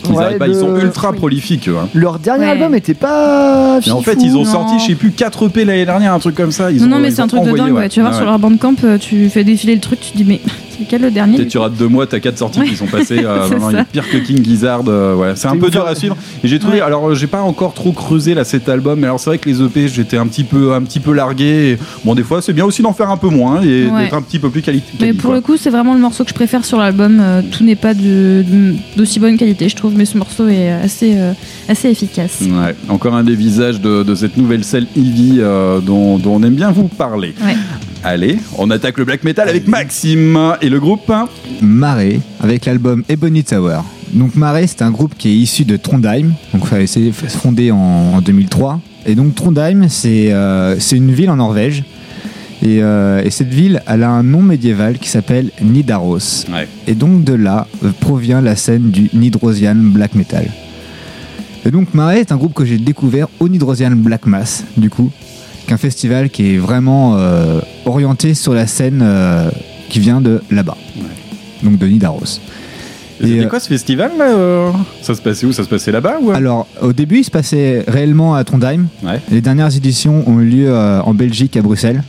Ils, Ouais, arrivent ils sont ultra prolifiques. hein. Leur dernier Ouais. album était pas. En fait, ils ont non. sorti, je sais plus, 4 EP l'année dernière, un truc comme ça. Ils non, ont- non, mais c'est un truc de envoyé, dingue, ouais. Tu vas voir Ouais, sur leur bandcamp, tu fais défiler le truc, tu te dis, mais lequel le dernier Peut-être tu rates deux mois, t'as quatre sorties qui sont passées. euh, non, non, il est pire que King Gizzard. euh, ouais. C'est un peu dur hein. à suivre. Et j'ai trouvé. Alors, euh, j'ai pas encore trop creusé là cet album. Mais alors, c'est vrai que les EP, j'étais un petit peu, un petit peu largué. Et, bon, des fois, c'est bien aussi d'en faire un peu moins et Ouais. d'être un petit peu plus quali- Mais pour quoi. le coup, c'est vraiment le morceau que je préfère sur l'album. Euh, tout n'est pas d'aussi bonne qualité, je trouve, mais ce morceau est assez, euh, assez efficace. Ouais, encore un des visages de, de cette nouvelle scène Eevee euh, dont, dont on aime bien vous parler. Allez, on attaque le black metal avec Maxime et le groupe. Maré avec l'album Ebony Tower. Donc Maré, c'est un groupe qui est issu de Trondheim, donc c'est fondé en, en 2003. Et donc Trondheim, c'est euh, c'est une ville en Norvège. Et, euh, et cette ville, elle a un nom médiéval qui s'appelle Nidaros. Ouais. Et donc de là euh, provient la scène du Nidrosian Black Metal. Et donc Maré est un groupe que j'ai découvert au Nidrosian Black Mass, du coup, qui est un festival qui est vraiment euh, orienté sur la scène euh, qui vient de là-bas, donc de Nidaros. Et C'était euh, quoi ce festival là Ça se passait où? Ça se passait là-bas ou Alors, au début, il se passait réellement à Trondheim. Ouais. Les dernières éditions ont eu lieu en Belgique, à Bruxelles.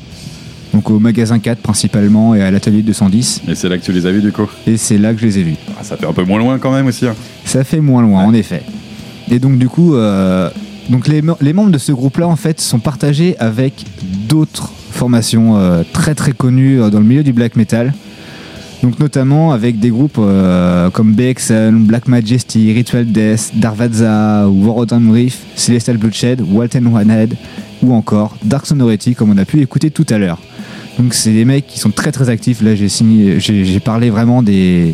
Donc au magasin 4 principalement et à l'atelier 210. Et c'est là que tu les as vus du coup? Et c'est là que je les ai vus. Ah, Ça fait un peu moins loin quand même aussi. hein. Ça fait moins loin, en effet. Et donc du coup, euh, donc les, me- les membres de ce groupe-là, en fait, sont partagés avec d'autres formations euh, très très connues euh, dans le milieu du black metal. Donc notamment avec des groupes euh, comme BXL, Black Majesty, Ritual Death, Darvaza, Warodam Reef, Celestial Bloodshed, Walten Onehead, ou encore Dark Sonority, comme on a pu écouter tout à l'heure. Donc c'est des mecs qui sont très très actifs. Là, j'ai parlé vraiment des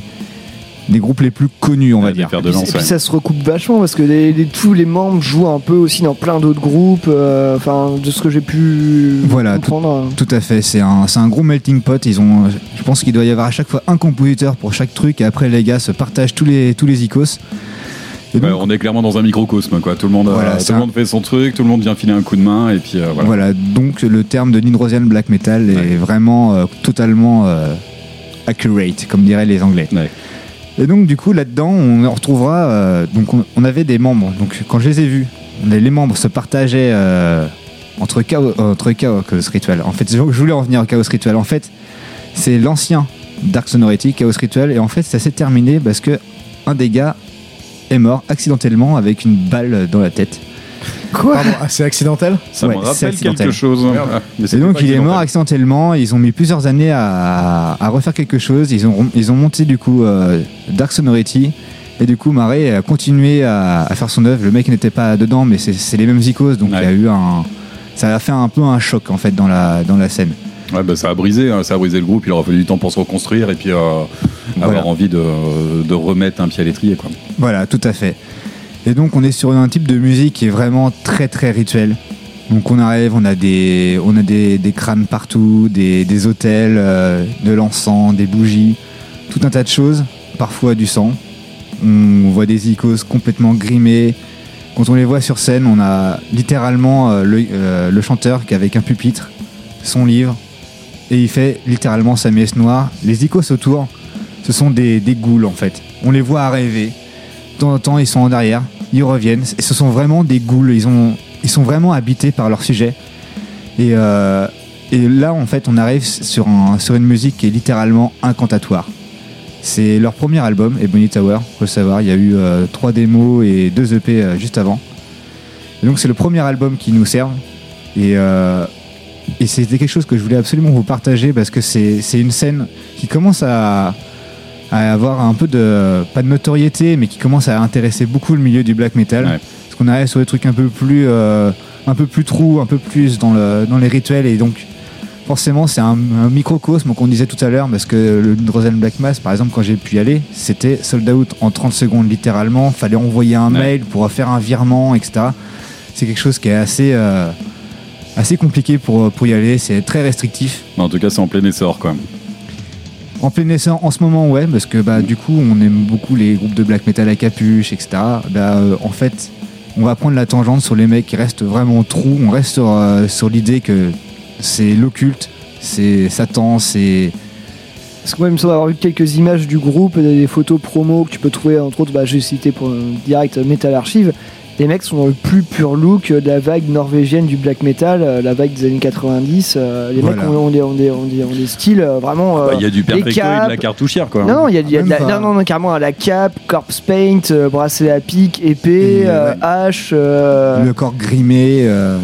des groupes les plus connus, on va dire. de Et puis ça se recoupe vachement parce que les- les- tous les membres jouent un peu aussi dans plein d'autres groupes. euh, Enfin, de ce que j'ai pu Voilà, tout, comprendre. tout à fait. C'est un, gros melting pot. Ils ont, je pense qu'il doit y avoir à chaque fois un compositeur pour chaque truc. Et après, les gars se partagent tous les, tous les icos. Ouais, on est clairement dans un microcosme quoi. Tout le monde, euh, Voilà, tout c'est le un- monde fait son truc, tout le monde vient filer un coup de main et puis euh, voilà. voilà. Donc, le terme de Nidrosian Black Metal est vraiment euh, totalement euh, accurate, comme diraient les Anglais. Et donc, du coup, là-dedans, on retrouvera. euh, donc, on, avait des membres. Donc, quand je les ai vus, les, membres se partageaient euh, entre chaos, entre chaos Ritual. En fait, je je voulais en venir au Chaos Ritual. En fait, c'est l'ancien Dark Sonority, Chaos Ritual. Et en fait, ça s'est terminé parce que un des gars est mort accidentellement avec une balle dans la tête. Quoi C'est accidentel Ça Ouais, me c'est rappelle accidentel. quelque chose. Ah, mais Et donc il est mort accidentellement. Ils ont mis plusieurs années à, à refaire quelque chose. Ils ont, ils ont monté du coup euh, Dark Sonority. Et du coup, Maré a continué à, à faire son œuvre. Le mec n'était pas dedans, mais c'est les mêmes icos. Donc il y a eu un. Ça a fait un peu un choc en fait dans la, dans la scène. Ouais, bah, ça a brisé, hein, ça a brisé le groupe. Il aura fallu du temps pour se reconstruire et puis euh, Voilà. avoir envie de, de remettre un pied à l'étrier quoi. Voilà, tout à fait. Et donc on est sur un type de musique qui est vraiment très très rituel. Donc on arrive, on a des, on a des, crânes partout, des, des hôtels, euh, de l'encens, des bougies, tout un tas de choses, parfois du sang. On voit des icônes complètement grimés. Quand on les voit sur scène, on a littéralement euh, le, euh, le chanteur qui avec un pupitre, son livre, et il fait littéralement sa messe noire. Les icônes autour, ce sont des, des ghouls en fait. On les voit arriver. De temps en temps, ils sont en arrière, ils reviennent. Et ce sont vraiment des ghouls. Ils, ont, ils sont vraiment habités par leur sujet. Et, euh, là, en fait, on arrive sur, un- sur une musique qui est littéralement incantatoire. C'est leur premier album, Ebony Tower, faut le savoir. Il y a eu euh, trois démos et deux EP euh, juste avant. Donc, c'est le premier album qui nous sert. Et, et c'était quelque chose que je voulais absolument vous partager parce que c'est une scène qui commence à, à avoir un peu de, pas de notoriété, mais qui commence à intéresser beaucoup le milieu du black metal. Parce qu'on arrive sur des trucs un peu plus, euh, un peu plus true, un peu plus dans, le, dans les rituels. Et donc, forcément, c'est un, un microcosme qu'on disait tout à l'heure, parce que le Drozen Black Mass, par exemple, quand j'ai pu y aller, c'était sold out en 30 secondes littéralement. Fallait envoyer un mail pour faire un virement, etc. C'est quelque chose qui est assez, euh, assez compliqué pour, pour y aller. C'est très restrictif. En tout cas, c'est en plein essor, quoi. En plein essor en ce moment, ouais, parce que bah, du coup, on aime beaucoup les groupes de black metal à capuche, etc. Bah, euh, en fait, on va prendre la tangente sur les mecs qui restent vraiment trous. On reste sur, euh, sur l'idée que c'est l'occulte, c'est Satan, c'est. Parce que moi, il me semble avoir vu quelques images du groupe, des photos promo que tu peux trouver, entre autres, bah, j'ai cité pour euh, direct Metal Archive. Les mecs sont dans le plus pur look de la vague norvégienne du black metal, euh, la vague des années 90. euh, les Voilà. mecs ont, ont des, ont, des, ont, des, ont des styles euh, vraiment. euh, Bah, Il y a du perfecto et de la cartouchière, quoi. Non, non, il y a, il y a de la, non, non, non, carrément la cape, corpse paint, bracelet à pique, épée, euh, hache. euh, le corps grimé. euh,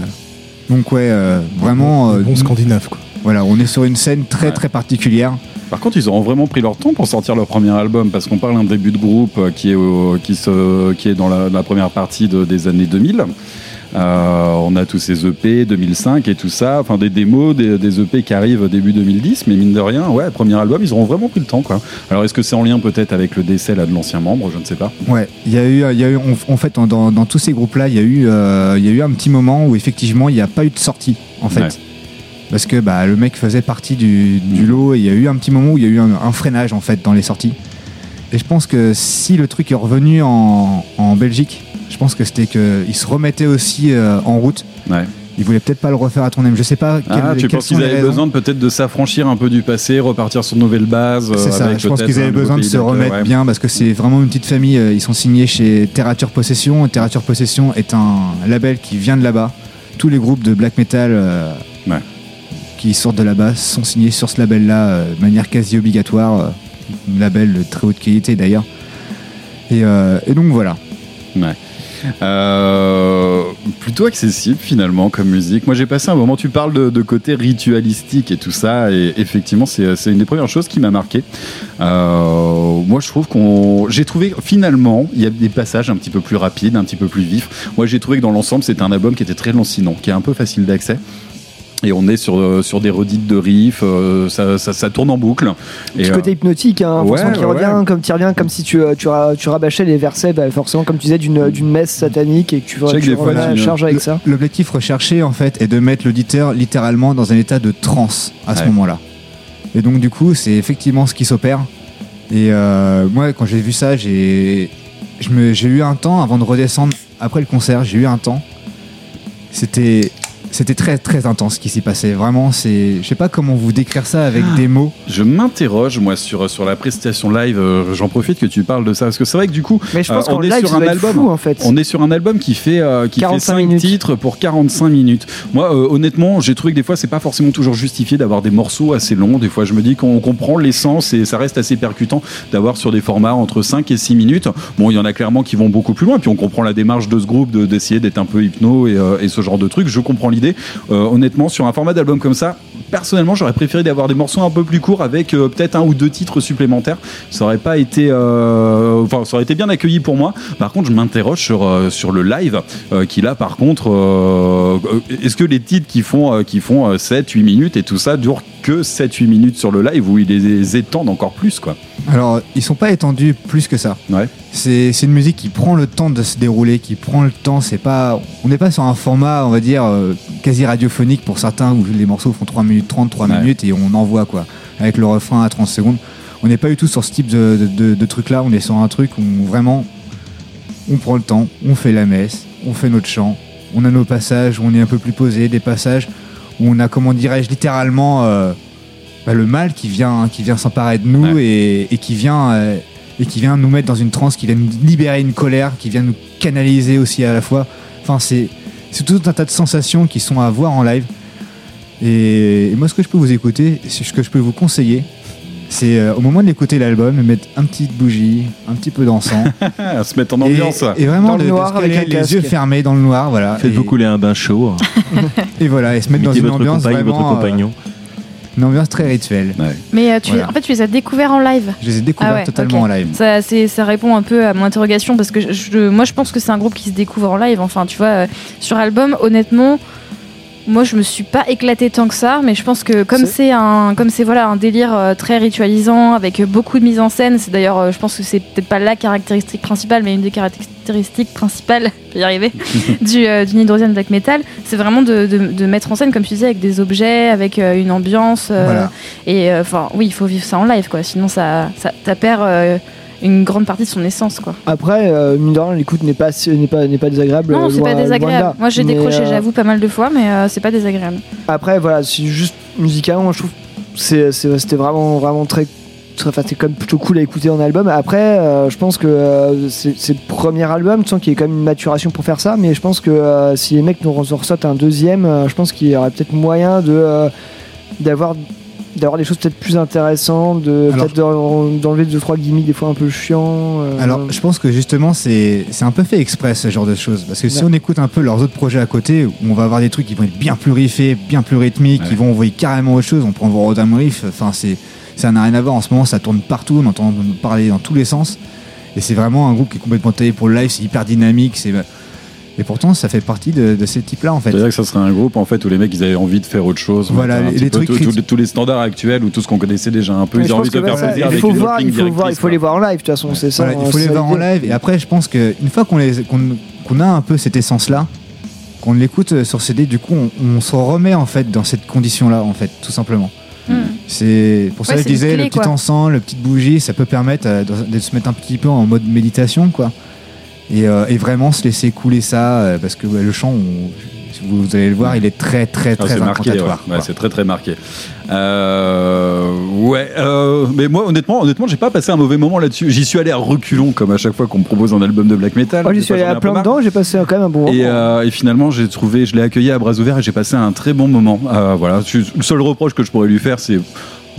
donc, ouais, euh, vraiment. bon euh, scandinave, quoi. Voilà, on est sur une scène très très particulière. Par contre, ils auront vraiment pris leur temps pour sortir leur premier album, parce qu'on parle d'un début de groupe euh, qui est, au- qui se, qui est dans la, la première partie de- des années 2000. Euh, on a tous ces EP 2005 et tout ça, enfin des démos, des, des EP qui arrivent début 2010, mais mine de rien, ouais, premier album, ils auront vraiment pris le temps, quoi. Alors est-ce que c'est en lien peut-être avec le décès là de l'ancien membre, je ne sais pas. Ouais, il y a eu, il y a eu en, en fait, dans, tous ces groupes-là, il y, a eu, euh, il y a eu un petit moment où effectivement il n'y a pas eu de sortie, en fait. Ouais. Parce que bah, le mec faisait partie du, du lot et il y a eu un petit moment où il y a eu un, un freinage, en fait, dans les sorties. Et je pense que si le truc est revenu en, en Belgique, je pense que c'était qu'il se remettait aussi euh, en route. Ouais. Il voulait peut-être pas le refaire à tourner, je sais pas Ah, tu penses qu'ils avaient raisons. besoin de, peut-être de s'affranchir un peu du passé, repartir sur de nouvelles bases C'est euh, ça, avec je pense qu'ils avaient besoin de se remettre ouais. bien parce que c'est vraiment une petite famille. euh, Ils sont signés chez Terrature Possession. Terrature Possession est un label qui vient de là-bas. Tous les groupes de black metal euh, qui sortent de là-bas sont signés sur ce label-là euh, de manière quasi obligatoire. euh, label de très haute qualité d'ailleurs. Et, euh, donc voilà. Plutôt accessible finalement comme musique. Moi j'ai passé un moment, tu parles de, côté ritualistique et tout ça, et effectivement c'est une des premières choses qui m'a marqué. Moi je trouve qu'on... J'ai trouvé finalement, il y a des passages un petit peu plus rapides, un petit peu plus vifs. Moi j'ai trouvé que dans l'ensemble c'était un album qui était très lancinant, qui est un peu facile d'accès. Et on est sur, euh, sur des redites de riffs, euh, ça, ça, ça tourne en boucle. Et, Petit euh, côté hypnotique, hein, ouais, forcément qui ouais, revient, ouais. comme tu reviens, comme si tu, euh, tu, ra- tu rabâchais les versets, bah, forcément, comme tu disais, d'une d'une messe satanique et que tu, tu tu- charge avec ça. L'objectif recherché, en fait, est de mettre l'auditeur littéralement dans un état de transe à ce Ouais. moment-là. Et donc, du coup, c'est effectivement ce qui s'opère. Et euh, moi, quand j'ai vu ça, j'ai je me- j'ai eu un temps avant de redescendre après le concert. J'ai eu un temps. C'était c'était très très intense ce qui s'y passait. Vraiment, c'est je sais pas comment vous décrire ça avec Ah. des mots. Je m'interroge moi sur, sur la prestation live. euh, J'en profite que tu parles de ça parce que c'est vrai que du coup, Mais je pense euh, on est live, sur un album. fou, en fait. On est sur un album qui fait euh, qui fait 45 5 minutes. titres pour 45 minutes. Moi, euh, honnêtement, j'ai trouvé que des fois c'est pas forcément toujours justifié d'avoir des morceaux assez longs. Des fois, je me dis qu'on comprend l'essence et ça reste assez percutant d'avoir sur des formats entre 5 et 6 minutes. Bon, il y en a clairement qui vont beaucoup plus loin. Puis on comprend la démarche de ce groupe de- d'essayer d'être un peu hypno et, euh, et ce genre de trucs. Je comprends l'idée. Euh, honnêtement, sur un format d'album comme ça, personnellement, j'aurais préféré d'avoir des morceaux un peu plus courts avec euh, peut-être un ou deux titres supplémentaires. Ça aurait pas été, euh, enfin, ça aurait été bien accueilli pour moi. Par contre, je m'interroge sur sur le live qui là, par contre, est-ce que les titres qui font qui font 7 8 minutes et tout ça durent que 7 8 minutes sur le live ou ils les étendent encore plus quoi. Alors, ils sont pas étendus plus que ça. C'est c'est une musique qui prend le temps de se dérouler, qui prend le temps. C'est pas, on n'est pas sur un format, on va dire, euh, quasi radiophonique pour certains où les morceaux font 3 minutes 30, 3 Ouais. minutes et on envoie quoi, avec le refrain à 30 secondes. On n'est pas du tout sur ce type de, de, de- de truc là, on est sur un truc où vraiment on prend le temps, on fait la messe, on fait notre chant, on a nos passages où on est un peu plus posé, des passages où on a, comment dirais-je, littéralement euh, bah, le mal qui vient, qui vient s'emparer de nous et, et qui vient, euh, et qui vient nous mettre dans une transe, qui vient nous libérer une colère, qui vient nous canaliser aussi à la fois. Enfin, c'est, c'est tout un tas de sensations qui sont à voir en live. Et, et moi, ce que je peux vous écouter, ce que je peux vous conseiller, c'est euh, au moment de l'écouter l'album, mettre un petit bougie, un petit peu d'encens. se mettre en ambiance. Et, et vraiment Dans le noir avec les yeux fermés dans le noir, voilà. Faites-vous couler un bain chaud. Et voilà, et se mettre dans une votre ambiance compagne, votre vraiment, euh, compagnon. une ambiance très rituelle. Mais euh, tu, Voilà. en fait, tu les as découverts en live. Je les ai découverts Ah ouais, totalement en live. Ça, c'est- ça répond un peu à mon interrogation parce que je- je- moi je pense que c'est un groupe qui se découvre en live. Enfin, tu vois, euh, sur album, honnêtement, moi je me suis pas éclaté tant que ça, mais je pense que comme c'est un, comme c'est voilà un délire euh, très ritualisant avec beaucoup de mise en scène, c'est d'ailleurs, euh, je pense que c'est peut-être pas la caractéristique principale, mais une des caractéristiques principales, je vais y arriver, du, euh, du Nidrosian black metal, c'est vraiment de, de- de mettre en scène, comme tu disais, avec des objets, avec euh, une ambiance. Voilà. Et enfin, oui, il faut vivre ça en live, quoi. Sinon, ça, ça, ça perd une grande partie de son essence, quoi. Après, euh, mine de rien, l'écoute n'est pas, n'est pas, n'est pas désagréable. Non, euh, c'est pas désagréable. Moi, j'ai décroché, euh, j'avoue, pas mal de fois, mais euh, c'est pas désagréable. Après, voilà, c'est juste musicalement, je trouve que c'est- c'est- c'était vraiment, vraiment très. Enfin, c'était quand même plutôt cool à écouter en album. Après, euh, je pense que euh, c'est c'est le premier album, tu sens qu'il y a quand même une maturation pour faire ça. Mais je pense que euh, si les mecs nous ressortent un deuxième, je pense qu'il y aurait peut-être moyen de d'avoir d'avoir des choses peut-être plus intéressantes, de Alors- peut-être d'en- d'enlever deux trois gimmicks des fois un peu chiants. euh, Alors, je pense que justement, c'est c'est un peu fait exprès ce genre de choses. Parce que si on écoute un peu leurs autres projets à côté, où on va avoir des trucs qui vont être bien plus riffés, bien plus rythmiques, qui vont envoyer carrément autre chose, on prend Rodam Riff, enfin, c'est ça n'a rien à voir. En ce moment, ça tourne partout, on entend parler dans tous les sens. Et c'est vraiment un groupe qui est complètement taillé pour le live, c'est hyper dynamique. c'est Et pourtant, ça fait partie de, de ces types-là, en fait. C'est-à-dire que ça serait un groupe en fait où les mecs ils avaient envie de faire autre chose. Voilà, les- petit les peu trucs tous- les- standards actuels ou tout ce qu'on connaissait déjà un peu, Mais ils ont envie de faire voilà, plaisir il avec faut une voir, autre il faut voir, il directrice, faut les voir en live. De toute façon, c'est ça. Voilà, il faut les voir en live. Et après, je pense qu'une fois qu'on a un peu cette essence-là, qu'on l'écoute sur CD, du coup, on, on se remet en fait dans cette condition-là, en fait, tout simplement. C'est pour ça Ouais, que je disais, clé, le petit encens, le petite bougie, ça peut permettre euh, de, de se mettre un petit peu en mode méditation, quoi. Et, euh, et vraiment se laisser couler ça, euh, parce que ouais, le chant, on- si vous, vous allez le voir, il est très, très, Ah, très c'est marqué, ouais. Ouais, c'est très très marqué. Euh, ouais, euh, mais moi honnêtement, honnêtement, j'ai pas passé un mauvais moment là-dessus. J'y suis allé à reculons comme à chaque fois qu'on me propose un album de black metal. Moi, j'y suis allé à plein dedans, j'ai passé quand même un bon moment. Et, euh, et finalement, j'ai trouvé, je l'ai accueilli à bras ouverts et j'ai passé un très bon moment. Euh, voilà, le seul reproche que je pourrais lui faire, c'est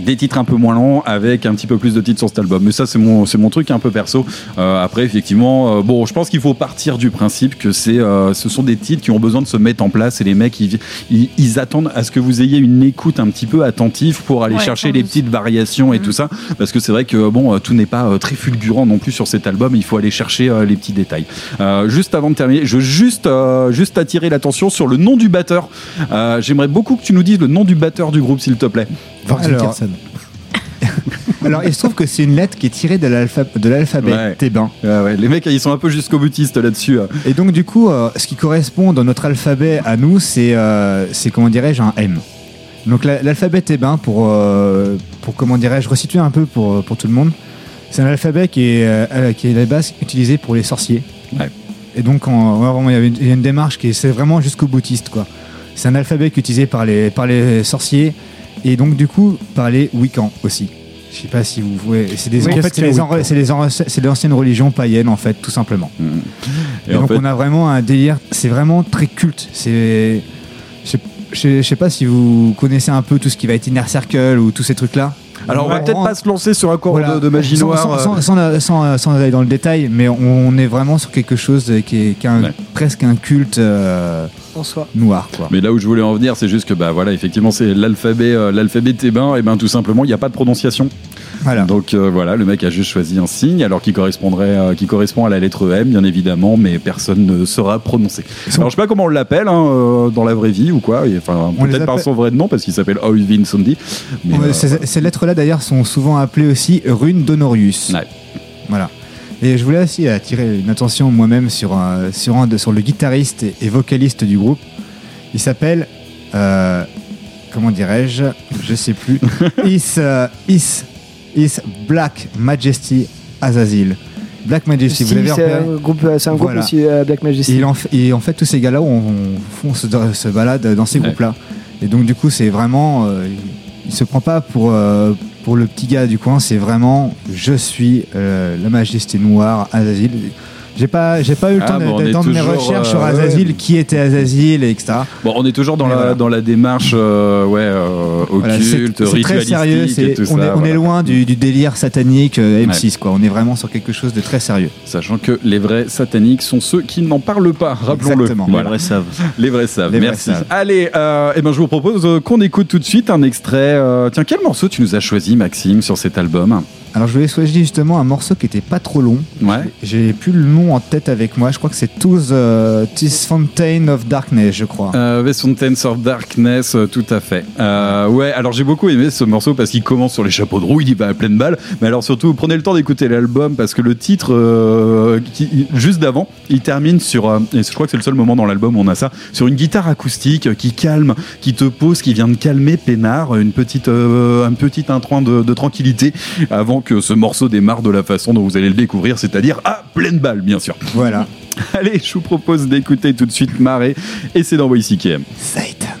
des titres un peu moins longs avec un petit peu plus de titres sur cet album. Mais ça, c'est mon, c'est mon truc un peu perso. Euh, après, effectivement, euh, bon, je pense qu'il faut partir du principe que c'est, euh, ce sont des titres qui ont besoin de se mettre en place et les mecs, ils, ils, ils attendent à ce que vous ayez une écoute un petit peu attentive pour aller Ouais, chercher les petites variations et tout ça. Parce que c'est vrai que bon, tout n'est pas très fulgurant non plus sur cet album. Il faut aller chercher les petits détails. Juste avant de terminer, je veux juste, juste attirer l'attention sur le nom du batteur. J'aimerais beaucoup que tu nous dises le nom du batteur du groupe, s'il te plaît. Alors, alors, il se trouve que c'est une lettre qui est tirée de l'alpha- de l'alphabet Ouais. thébain. Ouais, ouais, Les mecs, ils sont un peu jusqu'au boutistes là-dessus. euh. Et donc, du coup, euh, ce qui correspond dans notre alphabet à nous, c'est, euh, c'est comment dirais-je, un M. Donc, la- l'alphabet thébain, pour, euh, pour comment dirais-je, resituer un peu pour, pour tout le monde, c'est un alphabet qui est, euh, qui est à la base utilisé pour les sorciers. Et donc, il y, a une démarche qui est vraiment jusqu'au boutiste, quoi. C'est un alphabet qui est utilisé par les, par les sorciers et donc, du coup, par les Wiccans aussi. Je sais pas si vous voyez. C'est des, Oui, en fait, c'est les, Wiccan en- c'est les en- c'est l'ancienne religion païenne, en fait, tout simplement. Et Et, en donc fait- on a vraiment un délire, c'est vraiment très culte. C'est, je sais- je sais- je sais pas si vous connaissez un peu tout ce qui va être Inner Circle ou tous ces trucs-là. Alors, on va peut-être pas se lancer sur un cours Voilà. de, de magie sans, noire. sans- euh. sans- sans- sans- sans aller dans le détail, mais on, est vraiment sur quelque chose qui est, qui est un- presque un culte euh, En soi. noir. Quoi. Mais là où je voulais en venir, c'est juste que bah voilà, effectivement, c'est l'alphabet, euh, l'alphabet thébain, et ben tout simplement, il n'y a pas de prononciation. Voilà. Donc euh, voilà, le mec a juste choisi un signe, alors qui correspondrait, euh, qui correspond à la lettre M, bien évidemment, mais personne ne saura prononcer. Alors je sais pas comment on l'appelle hein, euh, dans la vraie vie ou quoi. et, Enfin, On les peut-être par appelle- son vrai nom parce qu'il s'appelle Oyvind Sandy. Mais, Ouais, euh, ces, ces lettres-là d'ailleurs sont souvent appelées aussi runes d'Honorius. Voilà. Et je voulais aussi attirer une attention moi-même sur, un- sur, un sur le guitariste et, et vocaliste du groupe. Il s'appelle euh, comment dirais-je Je sais plus. Is, euh, is, is Black Majesty Azazel. Black Majesty, Si, vous l'avez c'est repéré un groupe, euh, c'est un groupe Voilà. aussi, euh, Black Majesty. Et, il en fait, et en fait, tous ces gars-là on, font se, se balade dans ces groupes-là. Et donc, du coup, c'est vraiment. Il se prend pas pour, euh, pour le petit gars du coin, c'est vraiment. Je suis euh, la majesté noire, Azazel. J'ai pas, j'ai pas eu le Ah, temps bon, temps de mes recherches sur euh, ouais. qui était Azazel, etc. Bon, on est toujours dans, la, voilà. dans la démarche euh, ouais, euh, Voilà, c'est- occulte, c'est très sérieux. et c'est- tout on, ça, est, on voilà. est loin du, du délire satanique euh, M6, quoi. On est vraiment sur quelque chose de très sérieux. Sachant que les vrais sataniques sont ceux qui n'en parlent pas, rappelons-le. Exactement. Voilà. Les vrais savent. Les vrais savent, Les vrais merci. savent. Allez, euh, eh ben, je vous propose qu'on écoute tout de suite un extrait. euh, tiens, quel morceau tu nous as choisi, Maxime, sur cet album? Alors je voulais choisir justement un morceau qui était pas trop long. Ouais. J'ai plus le nom en tête avec moi. Je crois que c'est Tous euh, This Fountain of Darkness, je crois. Euh, The Fountains of Darkness, euh, tout à fait. Euh, ouais, alors j'ai beaucoup aimé ce morceau parce qu'il commence sur les chapeaux de roue, il y va à pleine balle. Mais alors surtout, prenez le temps d'écouter l'album parce que le titre, euh, qui, juste d'avant, il termine sur, euh, et je crois que c'est le seul moment dans l'album où on a ça, sur une guitare acoustique qui calme, qui te pose, qui vient de calmer Pénard, une petite, un petit introin de, de tranquillité avant que ce morceau démarre de la façon dont vous allez le découvrir, c'est-à-dire à pleine balle, bien sûr. Voilà. Allez, je vous propose d'écouter tout de suite Marée et c'est dans YCKM. Satan. Satan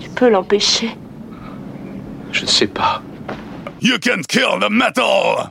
Tu peux l'empêcher. Je ne sais pas. You can't kill the metal!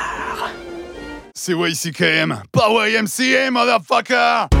C'est YCKM, pas YMCA, motherfucker!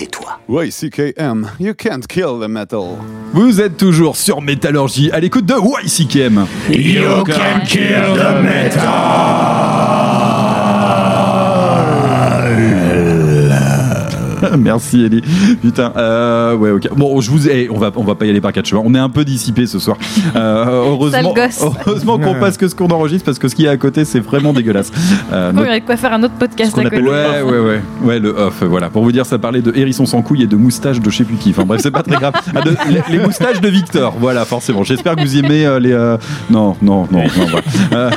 tais-toi. YCKM, you can't kill the metal. Vous êtes toujours sur Métallurgie à l'écoute de YCKM. You can kill the Merci Ellie. Putain, euh, ouais, ok. Bon, je vous ai, on va, on va pas y aller par quatre chemins. On est un peu dissipé ce soir. Euh, heureusement, Sale gosse. heureusement qu'on passe que ce qu'on enregistre parce que ce qui est à côté, c'est vraiment dégueulasse. Euh, Il y aurait de quoi faire un autre podcast à côté. Ouais, ouais, ouais, ouais, le off, voilà. Pour vous dire, ça parlait de hérisson sans couilles et de moustaches de je sais plus qui. Enfin bref, c'est pas très grave. Ah, de- les, les moustaches de Victor, voilà, forcément. J'espère que vous aimez euh, les. euh, Non, non, non, non, voilà.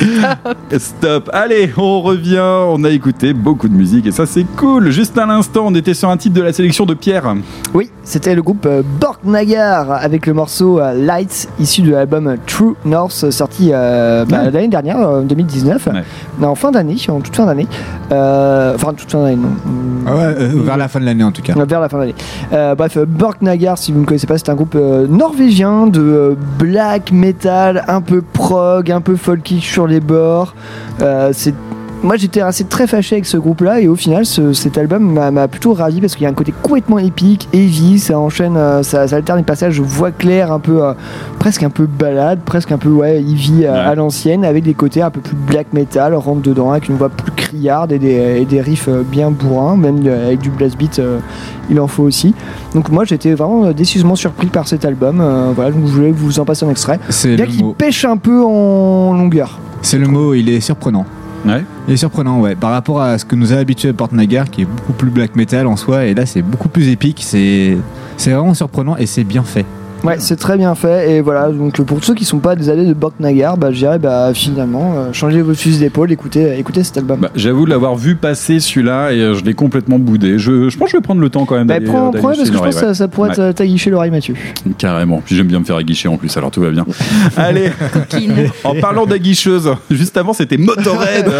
Euh, Stop. Allez, on revient. On a écouté beaucoup de musique et ça, c'est cool. Juste à l'instant, on était sur un titre de la sélection de Pierre. Oui, c'était le groupe euh, Borknagar avec le morceau euh, Lights issu de l'album True North sorti euh, bah, l'année dernière, euh, 2019. Non, en fin d'année, en toute fin d'année. Euh, enfin, toute fin d'année, non. Ah ouais, euh, vers la fin de l'année en tout cas. Euh, Vers la fin d'année. Euh, bref, euh, Borknagar, si vous ne connaissez pas, c'est un groupe euh, norvégien de euh, black metal, un peu prog, un peu folky sur les bords. Euh, c'est moi j'étais assez très fâché avec ce groupe-là et au final ce- cet album m'a plutôt ravi parce qu'il y a un côté complètement épique, heavy, ça enchaîne, euh, ça, ça alterne des passages voix claire, un peu, euh, presque un peu balade, presque un peu ouais heavy euh, à l'ancienne, avec des côtés un peu plus black metal, rentre dedans avec une voix plus criarde et des, et des riffs bien bourrins, même avec du blast beat, il en faut aussi. Donc moi j'étais vraiment décisivement surpris par cet album. voilà, donc je voulais vous en passer un extrait. Bien qu'il pêche un peu en longueur. C'est le mot, il est surprenant. Ouais. Il est surprenant, ouais. Par rapport à ce que nous a habitué Portnagar, qui est beaucoup plus black metal en soi, et là c'est beaucoup plus épique. C'est c'est vraiment surprenant et c'est bien fait. Ouais, c'est très bien fait. Et voilà, donc pour ceux qui sont pas des adeptes de Bork Nagar, bah, je dirais bah, finalement, euh, changez vos fusils d'épaule, écoutez, écoutez cet album. Bah, J'avoue de l'avoir vu passer celui-là et euh, je l'ai complètement boudé. Je, je pense que je vais prendre le temps quand même Bah, d'aller prends, d'aller prends jeter parce que je pense que ça, ça pourrait ouais. taguicher l'oreille Mathieu. Carrément. Puis j'aime bien me faire aguicher en plus, alors tout va bien. Allez, en parlant d'aguicheuse, juste avant c'était Motorhead.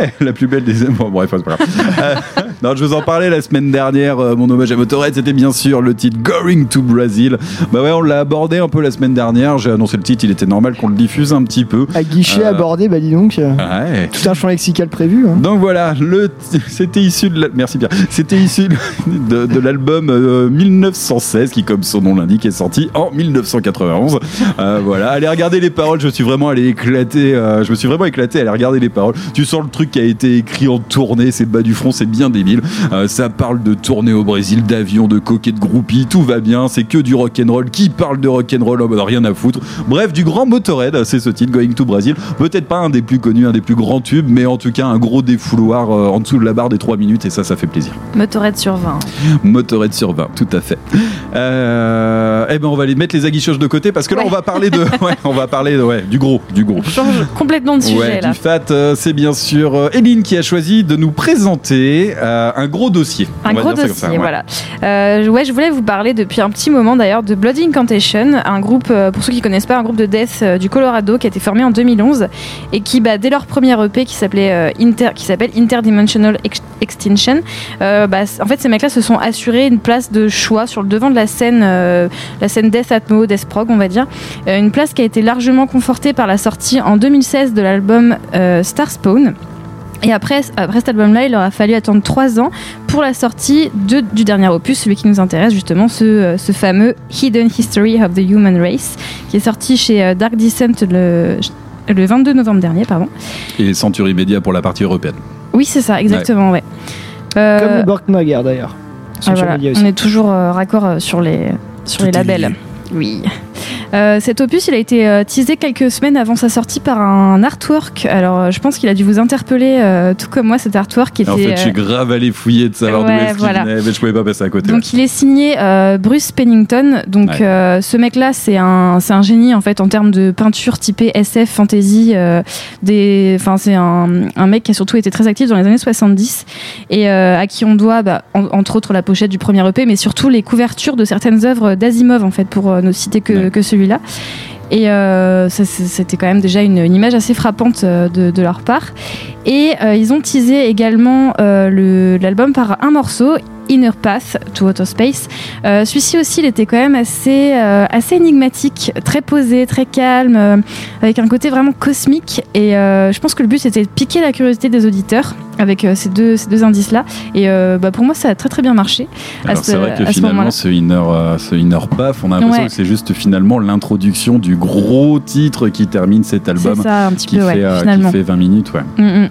Ouais, la plus belle des. Bon, bref, c'est pas grave. Euh, non, je vous en parlais la semaine dernière. euh, mon hommage à Motorhead, c'était bien sûr le titre Going to Brazil. Bah ouais, on l'a abordé un peu la semaine dernière. J'ai annoncé le titre, il était normal qu'on le diffuse un petit peu. À guichet Euh, abordé, bah dis donc. euh, Ouais. Tout un champ lexical prévu. hein. Donc voilà, le c'était issu de la- merci bien. C'était issu de, de l'album euh, 1916 qui comme son nom l'indique est sorti en 1991. Euh, voilà, allez regarder les paroles, je suis vraiment allé éclater euh, je me suis vraiment éclaté à aller regarder les paroles. Tu sens le truc qui a été écrit en tournée, c'est bas du front, c'est bien débile. Euh, ça parle de tournée au Brésil, d'avions, de coquets de groupies, tout va bien, c'est que du rock and roll qui parle de rock and roll, oh, rien à foutre. Bref, du grand Motorhead, c'est ce titre Going to Brazil. Peut-être pas un des plus connus, un des plus grands tubes, mais en tout cas un gros défouloir euh, en dessous de la barre des 3 minutes et ça, ça fait plaisir. Motorhead sur 20. Motorhead sur 20, tout à fait. Euh, eh ben, on va aller mettre les aguicheuses de côté parce que là, on va parler de, ouais, on va parler de, ouais, du gros, du gros. Change complètement de sujet Ouais, là. du fat, euh, c'est bien sûr euh, Eline qui a choisi de nous présenter un gros dossier. Un On gros dossier, ça, voilà. Ouais, je voulais vous parler depuis un petit moment d'ailleurs de Blood Incantation, un groupe, euh, pour ceux qui connaissent pas, un groupe de death euh, du Colorado qui a été formé en 2011 et qui, bah, dès leur premier EP qui s'appelait euh, Inter, qui s'appelle Interdimensional Ex- Extinction, bah, en fait, ces mecs-là se sont assurés une place de choix sur le devant de la scène, la scène death atmo, death prog, on va dire, une place qui a été largement confortée par la sortie en 2016 de l'album euh, Star Spawn. Et après, après cet album-là, il leur a fallu attendre trois ans pour la sortie de- du dernier opus, celui qui nous intéresse justement, ce, euh, ce fameux Hidden History of the Human Race, qui est sorti chez euh, Dark Descent le, le 22 novembre dernier. Pardon. Et Century Media pour la partie européenne. Oui, c'est ça, exactement, ouais. Euh, Comme le d'ailleurs. ah, voilà, on est toujours euh, raccord euh, sur les, sur les labels. Oui. Euh, cet opus, il a été euh, teasé quelques semaines avant sa sortie par un artwork. Alors, euh, je pense qu'il a dû vous interpeller, euh, tout comme moi, cet artwork qui était. En fait, euh, j'ai grave allé fouiller de savoir ouais, d'où est-ce qu'il venait, mais je pouvais pas passer à côté. ouais. Donc il est signé euh, Bruce Pennington. Donc Ouais. ce mec-là, c'est un, c'est un génie en fait en termes de peinture typée SF, fantasy. des, enfin c'est un, un mec qui a surtout été très actif dans les années 70 et à qui on doit, bah, en- entre autres la pochette du premier EP, mais surtout les couvertures de certaines œuvres d'Asimov en fait pour ne citer que, que Et euh, c'était quand même déjà une, image assez frappante euh, de, leur part. Et euh, ils ont teasé également euh, l'album par un morceau, Inner Path to Outer Space. Euh, Celui-ci aussi, il était quand même assez, euh, assez énigmatique, très posé, très calme, euh, avec un côté vraiment cosmique. Et euh, je pense que le but c'était de piquer la curiosité des auditeurs avec ces deux, ces deux indices-là. Et bah, pour moi, ça a très très bien marché. c'est vrai que ce finalement ce inner, ce inner paf, on a l'impression Ouais. que c'est juste finalement l'introduction du gros titre qui termine cet album. C'est ça, un petit qui peu, fait, qui fait 20 minutes, ouais. Mm, mm.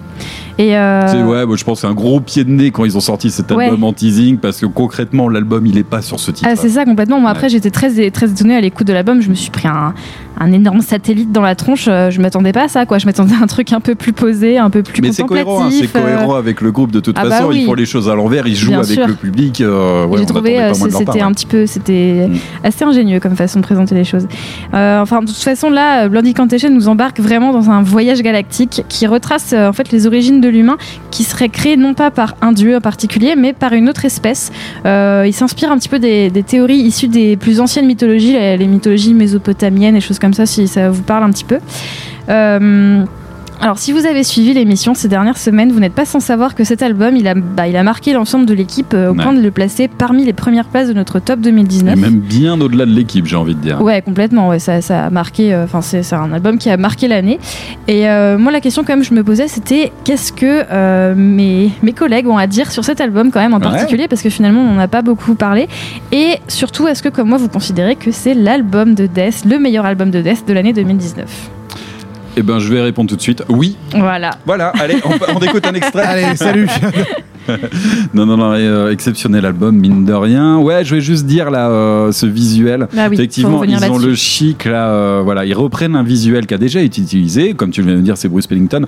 Et euh, C'est- ouais, moi, je pense que c'est un gros pied de nez quand ils ont sorti cet Ouais. album en teasing parce que concrètement l'album il est pas sur ce titre. Ah, c'est ça complètement. Moi, après, j'étais très, très étonnée à l'écoute de l'album. Je me suis pris un, un énorme satellite dans la tronche. Euh, Je m'attendais pas à ça, quoi. Je m'attendais à un truc un peu plus posé, un peu plus Mais c'est cohérent, hein, c'est cohérent euh, avec le groupe de toute ah bah façon. oui. Ils font les choses à l'envers, ils jouent Bien avec sûr. le public. euh, ouais, J'ai trouvé euh, c'était un petit peu, c'était assez ingénieux comme façon de présenter les choses. Euh, enfin, de toute façon, là, Blood Incantation nous embarque vraiment dans un voyage galactique qui retrace en fait les origines de l'humain, qui serait créé non pas par un dieu en particulier, mais par une autre espèce. Euh, il s'inspire un petit peu des, des théories issues des plus anciennes mythologies, les, les mythologies mésopotamiennes et choses comme ça, si ça vous parle un petit peu. Euh, Alors, si vous avez suivi l'émission ces dernières semaines, vous n'êtes pas sans savoir que cet album, il a, bah, il a marqué l'ensemble de l'équipe euh, au Ouais. point de le placer parmi les premières places de notre top 2019. Et même bien au-delà de l'équipe, j'ai envie de dire. Ouais, complètement. Ouais, ça, ça a marqué. euh, Enfin, c'est c'est un album qui a marqué l'année. Et euh, moi, la question quand même, je me posais, c'était qu'est-ce que mes mes collègues ont à dire sur cet album quand même en Ouais. particulier, parce que finalement, on n'en a pas beaucoup parlé. Et surtout, est-ce que comme moi, vous considérez que c'est l'album de Death, le meilleur album de Death de l'année 2019 Eh ben, je vais répondre tout de suite. Oui. Voilà. Voilà, allez, on, on écoute un extrait. Allez, salut. non, non, non, euh, exceptionnel album, mine de rien. Ouais, je vais juste dire là, euh, ce visuel. Ah oui, Effectivement, ils ont le chic là. euh, voilà, ils reprennent un visuel qui a déjà été utilisé, comme tu viens de dire, c'est Bruce Pellington.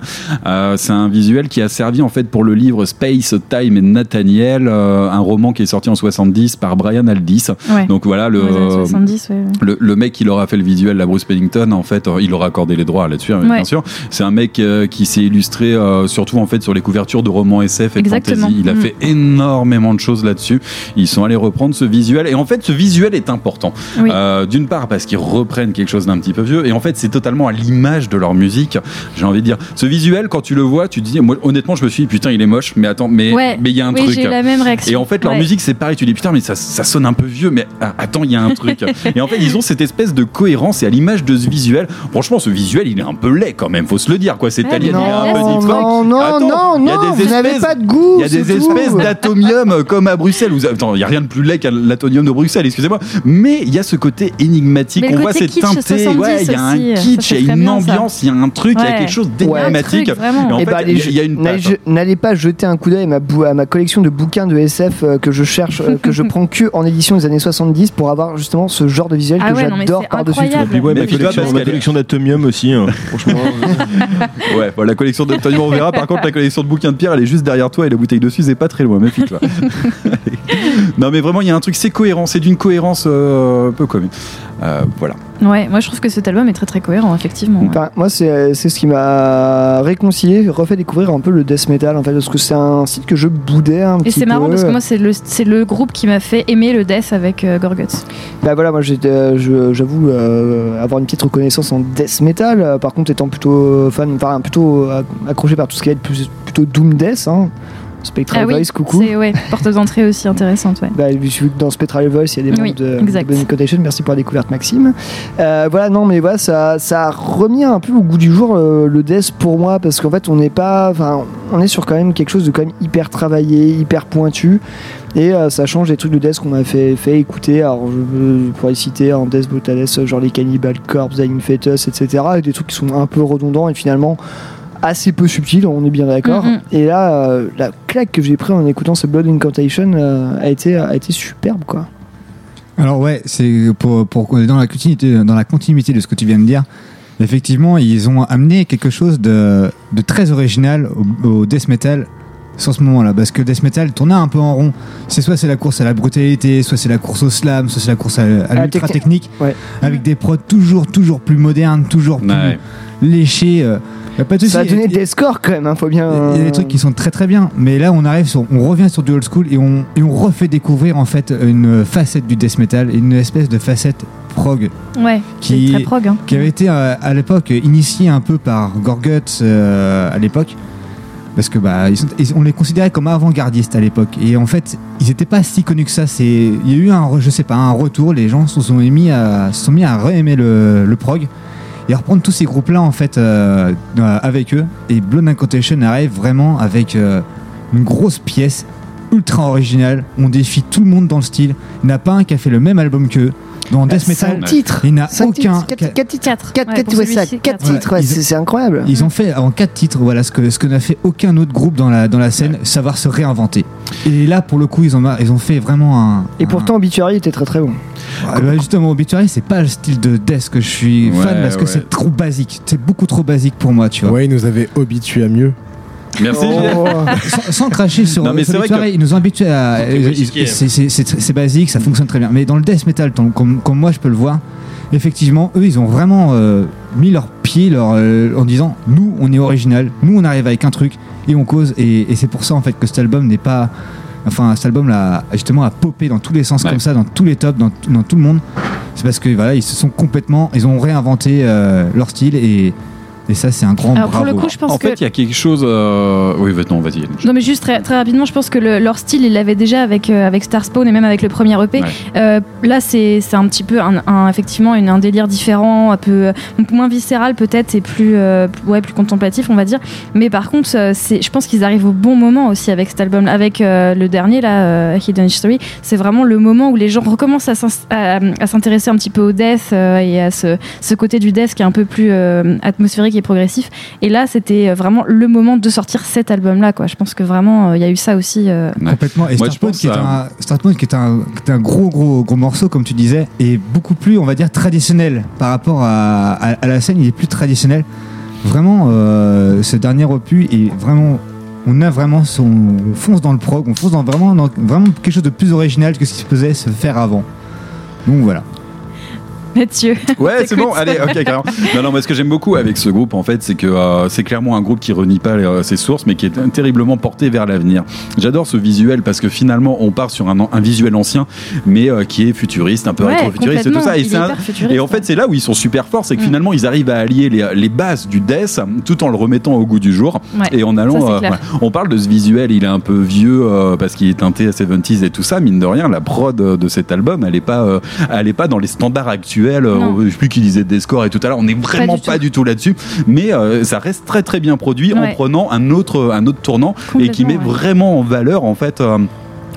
C'est un visuel qui a servi en fait pour le livre Space, Time et Nathaniel, un roman qui est sorti en 70 par Brian Aldiss. Ouais. Donc voilà le. Dans les années 70, ouais, ouais. Le, le mec qui leur a fait le visuel, la Bruce Pennington, en fait, il leur a accordé les droits là-dessus, hein, bien sûr. C'est un mec qui s'est illustré surtout en fait sur les couvertures de romans SF et de Exactement. Il a Mm. fait énormément de choses là-dessus. Ils sont allés reprendre ce visuel et en fait, ce visuel est important. Oui. Euh, D'une part parce qu'ils reprennent quelque chose d'un petit peu vieux et en fait, c'est totalement à l'image de leur musique. J'ai envie de dire, ce visuel, quand tu le vois, tu te dis, moi, honnêtement, je me suis dit, putain, il est moche, mais attends, mais Ouais. mais il y a un Oui, truc. j'ai eu la même réaction. Et en fait, leur Ouais. musique, c'est pareil. Tu dis putain, mais ça, ça sonne un peu vieux, mais ah, attends, il y a un truc. et en fait, ils ont cette espèce de cohérence et à l'image de ce visuel. Franchement, ce visuel, il est un peu laid quand même. Faut se le dire, quoi. Cet Ouais, alien, non, il est un peu non, non, non, Attends, non, vous n'avez pas de goût. Il y a des c'est espèces d'atomium euh, comme à Bruxelles. Attends, il y a rien de plus laid qu'à l'atonium de Bruxelles, excusez-moi. Mais il y a ce côté énigmatique. On voit cette kitsch teinté. 70 Ouais, il y a un ça kitsch, il y a une ambiance, il y a un truc, il y a Ouais. quelque chose Ouais, d'énigmatique. en Eh fait, ben, il il n'allez- pas jeter un coup d'œil à ma, bou- à ma collection de bouquins de SF euh, que je cherche, euh, que je prends que en édition des années 70 pour avoir justement ce genre de visuel Ah que ouais, j'adore par-dessus tout. Puis ouais, ma collection, d'Atomium aussi. hein. Franchement. Ouais, la collection Tony, on verra. Par contre, la collection de bouquins de pierre, elle est juste derrière toi et la bouteille dessus, c'est pas très loin. Méfie-toi. non, mais vraiment, il y a un truc, c'est cohérent, c'est d'une cohérence euh, un peu commune. Euh, voilà. Ouais, moi je trouve que cet album est très très cohérent, effectivement. ouais. Moi, c'est c'est ce qui m'a réconcilié, refait découvrir un peu le death metal en fait, parce que c'est un site que je boudais un Et petit c'est marrant parce que moi c'est le, c'est le groupe qui m'a fait aimer le death avec euh, Gorguts. Bah voilà, moi j'étais, euh, je- j'avoue euh, avoir une petite reconnaissance en death metal. euh, par contre, étant plutôt fan, enfin plutôt accroché par tout ce qui est plus, plutôt doom death. Hein. Spectral ah oui, Voice, coucou. c'est ouais, porte d'entrée aussi intéressante. Ouais. Bah, je suis dans Spectral Voice, il y a des Oui, de, de Connection. Merci pour la découverte, Maxime. Euh, voilà, non, mais voilà, ça, ça a remis un peu au goût du jour euh, le death pour moi, parce qu'en fait, on n'est pas, on est sur quand même quelque chose de quand même hyper travaillé, hyper pointu. Et euh, ça change des trucs de death qu'on m'a fait, fait écouter. Alors, je, pourrais citer en Death Brutales, genre les Cannibal Corpse, Dying Fetus, etc. Et des trucs qui sont un peu redondants et finalement assez peu subtils, on est bien d'accord. Mhm. Et là, euh, la claque que j'ai pris en écoutant ce Blood Incantation euh, a, été, a été superbe, quoi. Alors ouais, c'est pour, pour dans la continuité dans la continuité de ce que tu viens de dire. Effectivement, ils ont amené quelque chose de, de très original au, au death metal sur ce moment-là, parce que death metal tournait un peu en rond. C'est soit c'est la course à la brutalité, soit c'est la course au slam, soit c'est la course à, à la l'ultra technique. technique, Ouais. avec des prods toujours toujours plus modernes, toujours plus Ouais. Léchés. euh, y a pas de Ça a donné des scores quand même, hein, faut bien. Il y a des trucs qui sont très très bien, mais là on arrive sur, on revient sur du old school et on, et on refait découvrir en fait une facette du death metal, une espèce de facette prog Ouais, Qui- c'est très prog. Hein. qui avait été euh, à l'époque initiée un peu par Gorguts euh, à l'époque. Parce que bah, ils sont- ils- on les considérait comme avant-gardistes à l'époque. Et en fait, ils n'étaient pas si connus que ça. C'est, il y a eu un, je sais pas, un retour. Les gens se sont mis à, se sont mis à re-aimer le, le prog et reprendre tous ces groupes-là en fait euh, euh, avec eux. Et Blood Incantation arrive vraiment avec euh, une grosse pièce ultra originale. On défie tout le monde dans le style. Il n'y a pas un qui a fait le même album qu'eux. Dans Death Metal, Cinq titres. il n'y en a aucun. titres, quatre- quatre titres. 4. Quatre- quatre- ouais, ça, quatre titres, c'est incroyable. Ils ont fait en quatre titres, voilà ce que ce que n'a fait aucun autre groupe dans la dans la scène, savoir se réinventer. Et là, pour le coup, ils ont ils ont fait vraiment un. Et pourtant, Obituary était très très bon. Ah, bah, justement, Obituary, c'est pas le style de death que je suis Ouais, fan parce que c'est trop basique. C'est beaucoup trop basique pour moi, tu vois. Ouais, ils nous avaient habitués à mieux. Merci. Oh. Sans, sans cracher sur, Non, mais sur que- ils nous ont habitués à. Ils- c'est- basique, ça fonctionne très bien. Mais dans le death metal, comme, comme moi je peux le voir, effectivement, eux, ils ont vraiment euh, mis leur pied leur, euh, en disant nous, on est original, nous, on arrive avec un truc et on cause. Et, et c'est pour ça en fait que cet album n'est pas. Enfin, cet album là, justement, a popé dans tous les sens Ouais. comme ça, dans tous les tops, dans, tout- dans tout le monde. C'est parce que voilà, ils se sont complètement, ils ont réinventé euh, leur style et Et ça, c'est un grand Alors, pour bravo. le coup, je pense en que- fait, il y a quelque chose. euh, Oui, non, vas-y. Non mais juste très, très rapidement, je pense que le- leur style, ils l'avaient déjà avec, euh, avec Star Spawn et même avec le premier EP. Ouais. Euh, là, c'est c'est un petit peu un, un- effectivement une- un délire différent, un peu moins viscéral peut-être et plus, euh, ouais, plus contemplatif, on va dire. Mais par contre, c'est- je pense qu'ils arrivent au bon moment aussi avec cet album, avec euh, le dernier là, euh, Hidden History. C'est vraiment le moment où les gens recommencent à s'intéresser un petit peu au death euh, et à ce, ce côté du death qui est un peu plus euh, et progressif. Et là, c'était vraiment le moment de sortir cet album-là. Quoi. Je pense que vraiment, euh, il y a eu ça aussi. euh, Complètement. Et Starpoint, qui est à- un, Starpoint, qui est un, qui est un gros, gros, gros morceau, comme tu disais, est beaucoup plus, on va dire, traditionnel par rapport à, à- à la scène. Il est plus traditionnel. Vraiment, euh, ce dernier opus est vraiment. On a vraiment son, on fonce dans le prog, on fonce dans vraiment, dans vraiment quelque chose de plus original que ce qui se faisait se faire avant. Donc voilà. Mathieu. Ouais, c'est bon, allez, ok, carrément. Non, non, mais ce que j'aime beaucoup avec ce groupe, en fait, c'est que euh, c'est clairement un groupe qui renie pas euh, ses sources, mais qui est terriblement porté vers l'avenir. J'adore ce visuel parce que finalement, on part sur un, un visuel ancien, mais euh, qui est futuriste, un peu Ouais, rétro-futuriste et tout ça. Et, un- en fait, c'est là où ils sont super forts, c'est que Mm. finalement, ils arrivent à allier les, les bases du death tout en le remettant au goût du jour. Ouais, Et en allant, voilà. on parle de ce visuel, il est un peu vieux parce qu'il est teinté à 70s et tout ça. Mine de rien, la prod de cet album, elle est pas, elle est pas dans les standards actuels. Euh, Non. je sais plus qui disait des scores et tout à l'heure. On est vraiment du pas tout. du tout, là-dessus, mais euh, ça reste très très bien produit en prenant un autre, un autre tournant et qui met ouais. vraiment en valeur en fait. euh,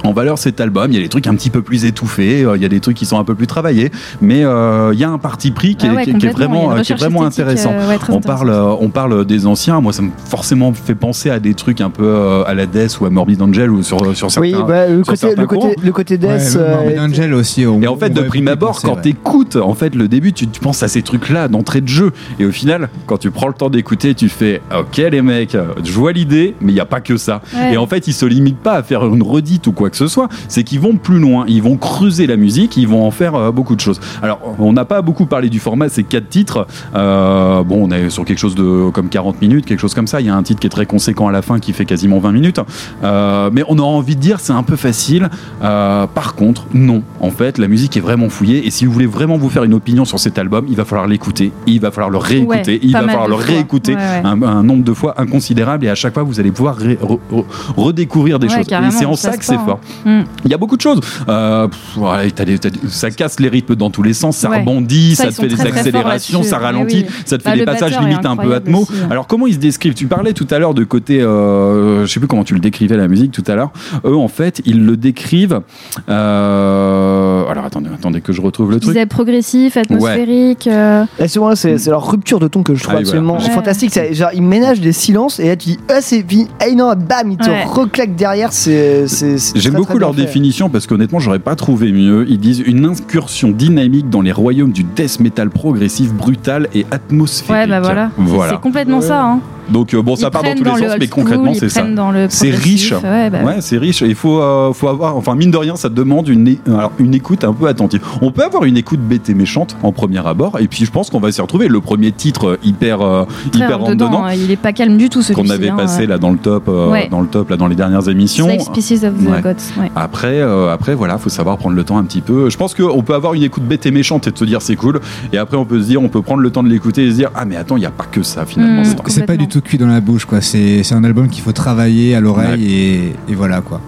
en valeur cet album, il y a des trucs un petit peu plus étouffés, euh, il y a des trucs qui sont un peu plus travaillés, mais euh, il y a un parti pris qui, Ah est, ouais, qui vraiment, euh, qui est recherche vraiment esthétique, intéressant. euh, ouais, on parle, euh, on parle des anciens. Moi, ça me forcément fait penser à des trucs un peu euh, à la Death ou à Morbid Angel ou sur sur certains. Oui, bah, le, sur côté, certains le, côté, courants. le côté Death. Ouais, euh, Morbid Angel aussi. on- Et en fait, de prime abord, penser, quand ouais. t'écoutes, en fait, le début, tu, tu penses à ces trucs-là d'entrée de jeu. Et au final, quand tu prends le temps d'écouter, tu fais Ok, les mecs, je vois l'idée, mais il n'y a pas que ça. Ouais. Et en fait, ils se limitent pas à faire une redite ou quoi que ce soit. C'est qu'ils vont plus loin. Ils vont creuser la musique, ils vont en faire euh, beaucoup de choses. Alors, on n'a pas beaucoup parlé du format, c'est quatre titres. Euh, bon, on est sur quelque chose de comme 40 minutes, quelque chose comme ça. Il y a un titre qui est très conséquent à la fin qui fait quasiment 20 minutes. Euh, mais on aura envie de dire c'est un peu facile. Par contre, non. En fait, la musique est vraiment fouillée. Et si vous voulez vraiment vous faire une opinion sur cet album, il va falloir l'écouter. Il va falloir le réécouter. Ouais, il va falloir le fois. réécouter Ouais, ouais. Un, un nombre de fois inconsidérable. Et à chaque fois, vous allez pouvoir ré- re- re- redécouvrir des choses. Et c'est en ça que c'est sent, Mm. Il y a beaucoup de choses. Euh, pff, ouais, t'as des- t'as des- ça casse les rythmes dans tous les sens, ça Ouais. rebondit, Ça, ça, ils te fait des très, très forts accélérations, ça ralentit, oui. ça te fait Bah, des passages limite un peu atmo. aussi, hein. Alors comment ils se décrivent? Tu parlais tout à l'heure de côté, euh, je sais plus comment tu le décrivais la musique tout à l'heure. Eux en fait, ils le décrivent. euh, alors attendez, attendez que je retrouve le Je truc. disais progressif, atmosphérique. euh, Là, c'est moi, c'est c'est leur rupture de ton que je trouve Ah voilà. absolument Ouais. fantastique. Genre, ils ménagent des silences et là, tu dis, ah, c'est fini. Ah non, bam, ils te Ouais. reclaquent derrière. C'est. c'est- c'est J'aime beaucoup leur fait. définition parce qu'honnêtement, j'aurais pas trouvé mieux. Ils disent une incursion dynamique dans les royaumes du death metal progressif, brutal et atmosphérique. Ouais, bah voilà. Voilà. C'est complètement ça. Hein. Donc euh, bon, ça Ils part dans tous les dans sens, mais concrètement, school, c'est ça. C'est riche. ouais, bah ouais. c'est riche. Et il faut, euh, faut avoir, enfin mine de rien, ça demande une, alors, une écoute un peu attentive. On peut avoir une écoute bête et méchante en premier abord, et puis je pense qu'on va s'y retrouver. Le premier titre euh, hyper, euh, hyper rentre dedans. hein. Il est pas calme du tout celui-ci. qu'on avait hein, passé là dans le top, euh, Ouais. dans le top là dans les dernières émissions. Slave Species of the Ouais. Gods. ouais. Après, euh, après voilà, faut savoir prendre le temps un petit peu. Je pense qu'on peut avoir une écoute bête et méchante et de se dire c'est cool. Et après, on peut se dire, on peut prendre le temps de l'écouter et se dire ah mais attends, il y a pas que ça finalement. Mm. c'est- C'est pas du tout cuit dans la bouche, quoi. C'est c'est un album qu'il faut travailler à l'oreille et, et voilà, quoi.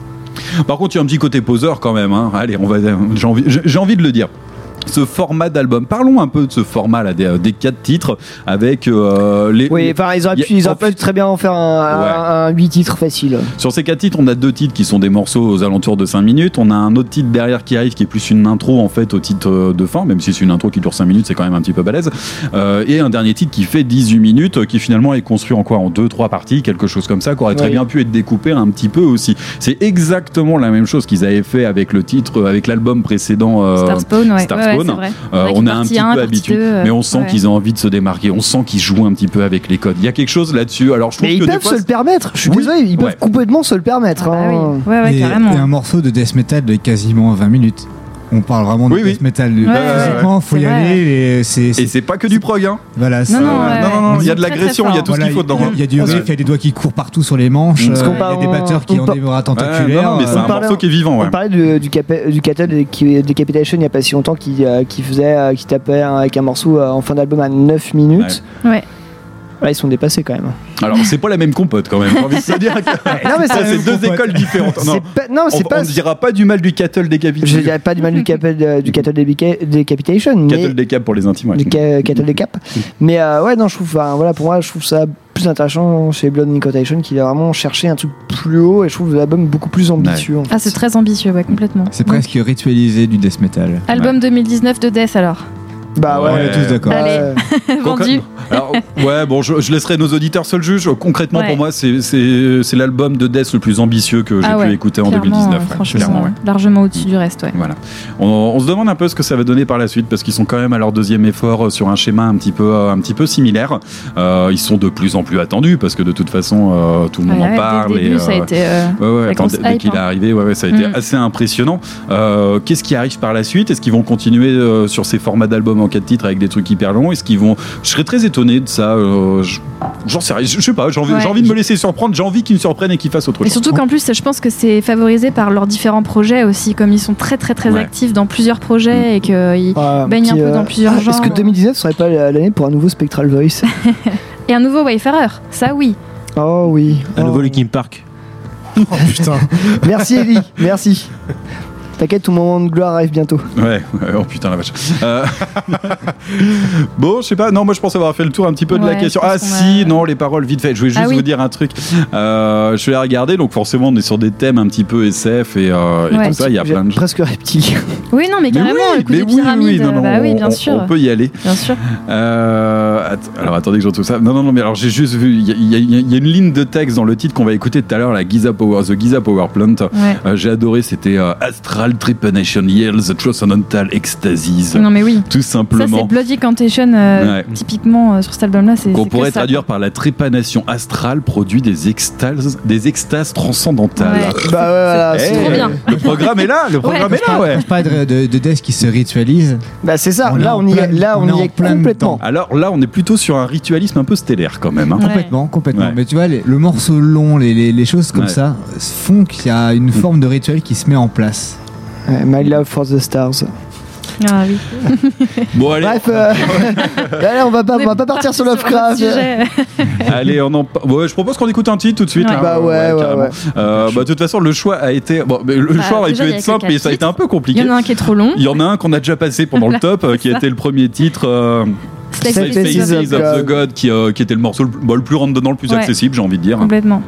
Par contre, il y a un petit côté poseur quand même. hein. Allez, on va. J'ai envie, envie de le dire. Ce format d'album. Parlons un peu de ce format là des, des quatre titres avec euh, les. Oui, enfin, ils auraient pu, ils en auraient pu très bien en faire un, un, 8 titres facile. Sur ces quatre titres, on a deux titres qui sont des morceaux aux alentours de 5 minutes. On a un autre titre derrière qui arrive qui est plus une intro en fait au titre euh, de fin, même si c'est une intro qui dure 5 minutes, c'est quand même un petit peu balèze. Euh, et un dernier titre qui fait 18 minutes, euh, qui finalement est construit en quoi? En deux, trois parties, quelque chose comme ça, qui aurait très Oui. bien pu être découpé un petit peu aussi. C'est exactement la même chose qu'ils avaient fait avec le titre, euh, avec l'album précédent. euh, Star Spawn, ouais. Star Ouais, ouais, Spawn. Euh, on a un petit un, peu habitué, deux, euh, mais on sent ouais. qu'ils ont envie de se démarquer. On sent qu'ils jouent un petit peu avec les codes. Il y a quelque chose là-dessus. Alors je trouve Mais ils que peuvent fois, se le permettre. Je suis Oui. désolé, ils Ouais. peuvent complètement se le permettre. hein. Ouais, et, et un morceau de death metal de quasiment 20 minutes. On parle vraiment de Oui, metal. Ouais, ouais, Physiquement, ouais. faut C'est y vrai. aller. et c'est- Et c'est pas que du prog, hein. Voilà, c'est- non, non, non, il y a de l'agression, il y a tout ce qu'il faut dedans. Il y a- il y a du riff, il y a des doigts qui courent partout sur les manches. Euh, qu'on Il y a parle- des batteurs qui on ont des bras tentaculaires. non, non, mais c'est euh, un morceau qui est vivant, ouais. On parlait de- du, qui- Decapitation il n'y a pas si longtemps qui, euh, faisait, qui tapait un- avec un morceau en fin d'album à 9 minutes. Ouais. Là, ils sont dépassés quand même. Alors, c'est pas la même compote quand même. J'ai envie de te dire que Non, mais ça, c'est- deux écoles différentes. Non, pas- on, pas- on ne dira pas du mal du cattle décapité. Je dirais pas du mal du cattle, euh, du cattle débica- decapitation, mais Cattle décap pour les intimes. ouais. du ca- cattle decap. Mais euh, ouais, non, je trouve, enfin, voilà, pour moi, je trouve ça plus intéressant chez Blood and Incantation qui a vraiment cherché un truc plus haut et je trouve l'album beaucoup plus ambitieux. en fait. Ah, c'est très ambitieux, ouais, complètement. C'est presque ritualisé du death metal. Album 2019 de Death alors. Bah ouais, On est tous d'accord. Allez, vendu. Alors, ouais, bon, je, je laisserai nos auditeurs seuls juges. Concrètement, Ouais. pour moi, c'est- c'est c'est l'album de Death le plus ambitieux que j'ai Ah pu écouter en clairement, 2019. ouais, franchement, clairement, ouais. largement au-dessus du reste, ouais. Voilà. On, on se demande un peu ce que ça va donner par la suite parce qu'ils sont quand même à leur deuxième effort euh, sur un schéma un petit peu, euh, un petit peu similaire. Euh, ils sont de plus en plus attendus parce que de toute façon, euh, tout le monde Ouais, en parle. dès le et, début, ça a été, euh, ouais, ouais, la attends, dès qu'il est hein. arrivé, ouais, ouais, ça a été Mm. assez impressionnant. Euh, Qu'est-ce qui arrive par la suite? Est-ce qu'ils vont continuer euh, sur ces formats d'albums en quatre titres avec des trucs hyper longs Est-ce qu'ils vont Je serais très étonné de ça. euh, je- J'en sais rien. Je je sais pas. J'ai envie, Ouais. j'ai envie de me laisser surprendre. J'ai envie qu'ils me surprennent et qu'ils fassent autre Et chose. surtout qu'en plus, je pense que c'est favorisé par leurs différents projets aussi, comme ils sont très très très Ouais. actifs dans plusieurs projets et qu'ils Ah, baignent un peu euh, dans plusieurs ah, genres. Est-ce que 2019 serait pas l'année pour un nouveau Spectral Voice? Et un nouveau Wayfarer, ça oui. Oh oui. Un Oh. nouveau Linkin Park. Oh putain. Merci Ellie, merci. T'inquiète, ton moment de gloire arrive bientôt. Ouais, ouais, oh putain la vache. Euh, bon, je sais pas, non, moi je pense avoir fait le tour un petit peu de la question. Ah si, a- non, les paroles, vite fait, je voulais juste Ah oui. vous dire un truc. Euh, je vais la regarder, donc forcément on est sur des thèmes un petit peu SF et, euh, et Ouais. tout ça, il y a plein de Presque reptilien. Oui, non, mais carrément, oui, le coup mais des oui, pyramides. oui, non, non, bah oui, on- bien on- sûr. On peut y aller. Bien sûr. Euh, att- alors attendez que je retrouve ça. Non, non, non, mais alors j'ai juste vu, il y, a- y y une ligne de texte dans le titre qu'on va écouter tout à l'heure, la Giza Power, The Giza Power Plant. Euh, j'ai adoré, c'était euh, Astral Trepanation Yields Transcendental Ecstasies. Non, mais oui. Tout Ça, c'est simplement. Bloody Cantation, euh, Ouais. typiquement euh, sur cet album-là. c'est Qu'on pourrait ça, traduire par la trépanation astrale produit des extases, des extases transcendantales. Bah ouais, voilà. Eh, c'est trop bien. Le programme est là, le programme est là, ouais. Je parlais de, de, de Death qui se ritualise. Bah c'est ça, On là on y plein- est, là on y est plein complètement. Alors là, on est plutôt sur un ritualisme un peu stellaire quand même. hein. Complètement, complètement. Ouais. Mais tu vois, les- le morceau long, les, les- les choses comme Ouais. ça font qu'il y a une forme de rituel qui se met en place. My love for the stars. Ah oui. Bon, allez. Bref, euh, allez, on va pas, on va pas partir sur Lovecraft. Allez, on en... ouais, je propose qu'on écoute un titre tout de suite. Ouais. hein. Bah ouais, ouais, ouais. Euh, bah, de toute façon, le choix a été. Bon, mais le Bah, choix aurait pu il être simple, mais ça a été un peu Il compliqué. y en a un qui est trop long. Il y en a un qu'on a déjà passé pendant le top, euh, qui a été le premier titre. euh, Faces Faces of of the God. God, qui, euh, qui était le morceau le, bon, le plus rentre dedans, le plus Ouais. accessible, j'ai envie de dire. Complètement.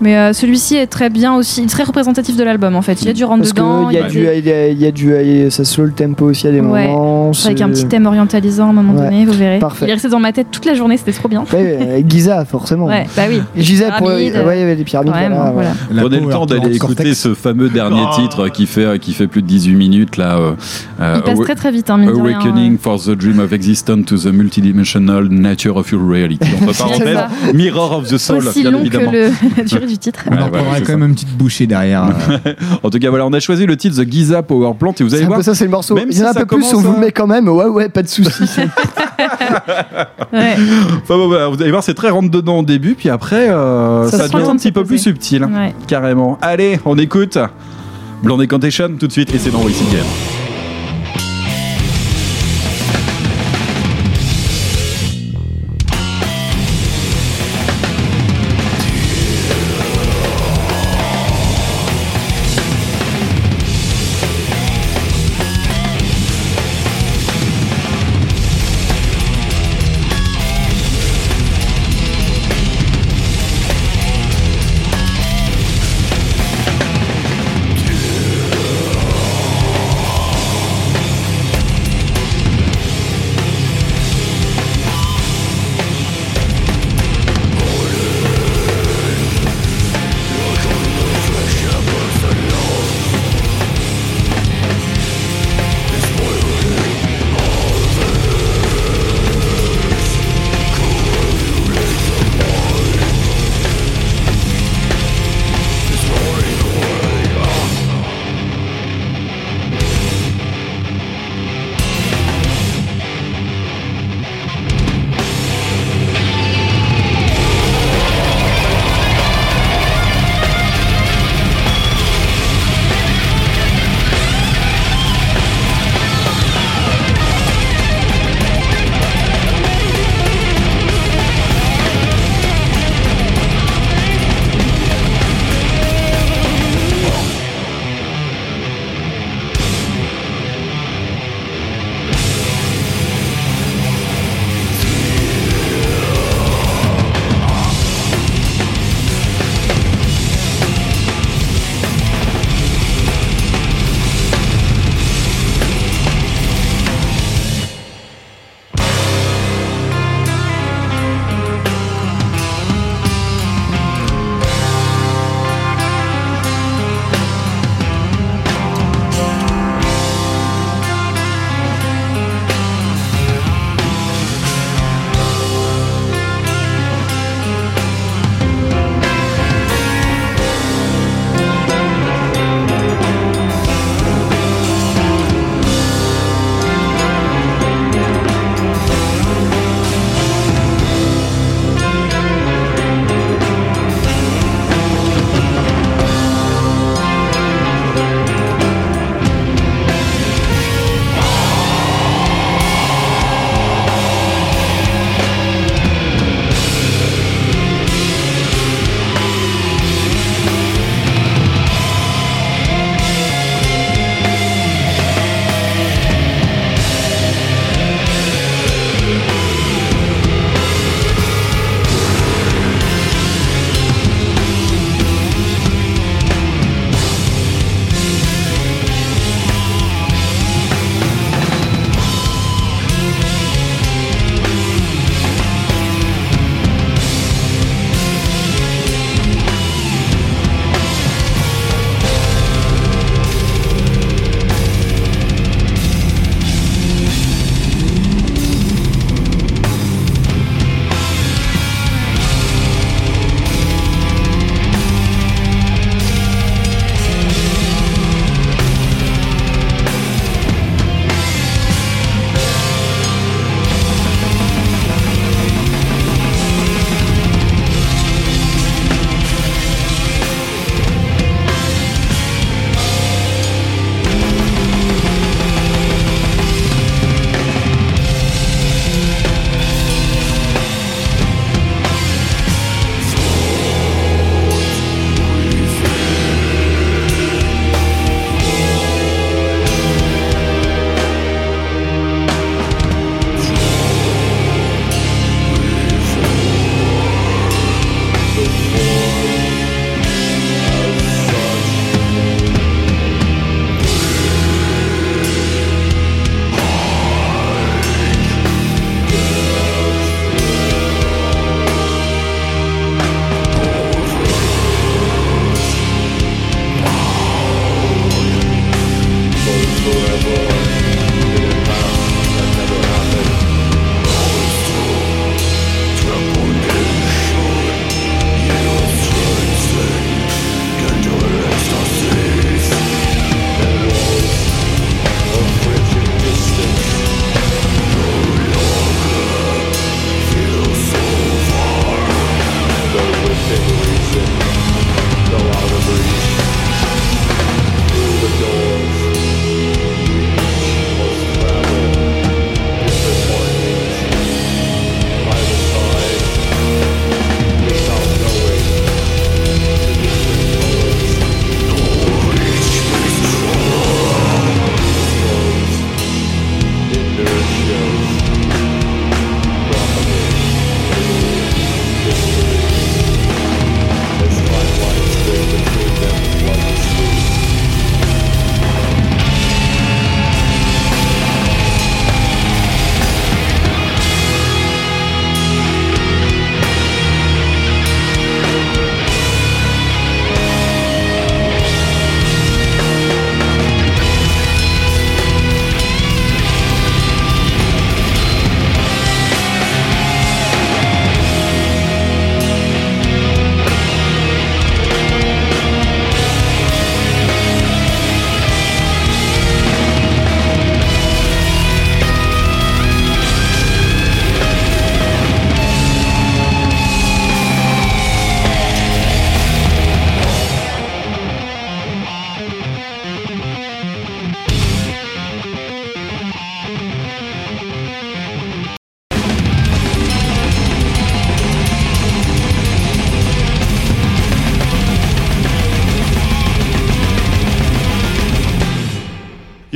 Mais euh, celui-ci est très bien aussi, très représentatif de l'album en fait. Il y a du rentre Parce dedans. qu'il y a il du, il y a, il y a du, il ça slow le tempo aussi à des Ouais. moments. Avec un petit thème orientalisant à un moment Ouais. donné, vous verrez. Parfait. Il est resté dans ma tête toute la journée, c'était trop bien. Ouais, Giza, forcément. Ouais, bah oui. Et Giza, pour, ouais, Pyramides. il y avait des pyramides. Vraiment, voilà, voilà. Prenez le temps d'aller écouter ce fameux dernier Oh. titre qui fait, qui fait plus de 18 minutes là. euh, euh, Il passe très très vite, hein, mine de rien. Awakening for the Dream of Existence to the Multidimensional Nature of Your Reality. Entre parenthèses. Mirror of the Soul, Aussi bien long que évidemment. le- du titre. On Ouais, en voilà, prendra c'est quand ça. même une petite bouchée derrière. euh. En tout cas, voilà, on a choisi le titre The Giza Power Plant et vous allez voir. ça, c'est le morceau. Même Il y en a si un peu plus, on vous le met quand même. Ouais, ouais, pas de soucis. Ouais. Enfin, bon, voilà, vous allez voir, c'est très rentre dedans au début, puis après, euh, Ça ça, devient un petit peu plus subtil, Ouais. carrément. Allez, on écoute Blonde Incantation tout de suite et c'est dans Voici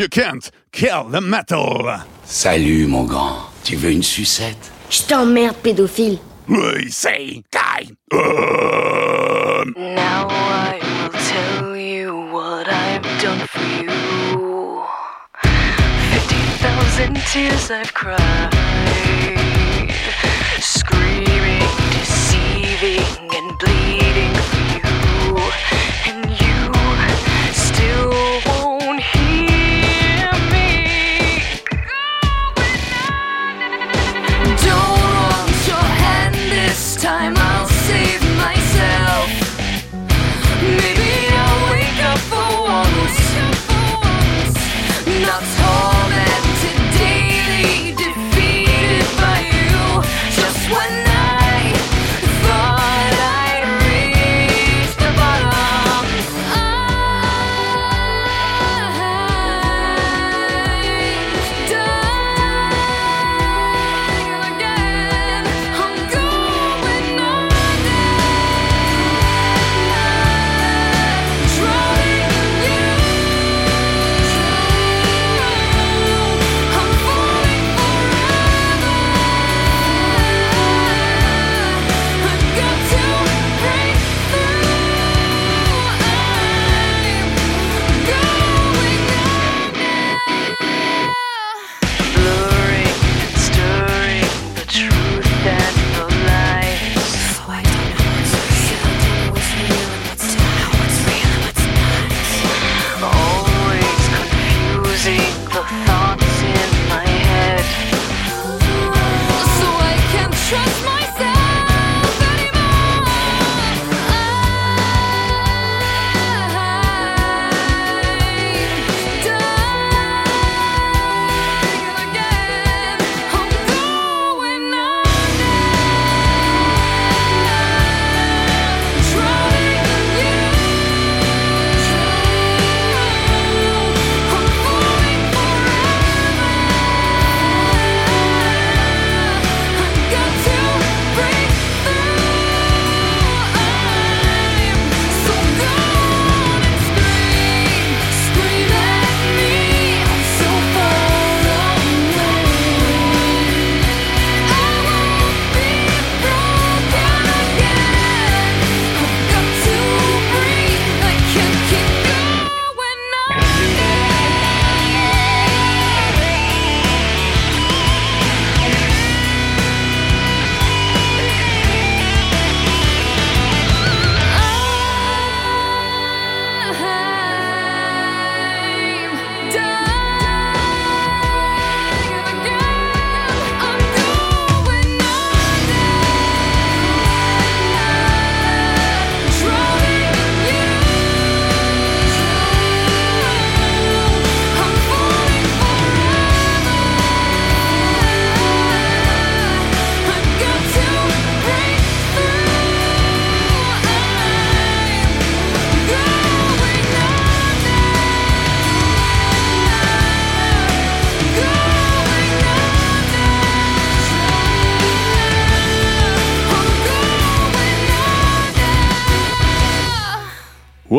You can't kill the metal. Salut, mon grand. Tu veux une sucette Je t'emmerde, pédophile. We say guy. Euh, now I will tell you what I've done for you. Fifty thousand tears I've cried, screaming, deceiving, and bleeding for you, and you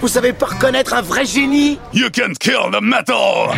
Vous savez pas reconnaître un vrai génie? You can't kill the metal.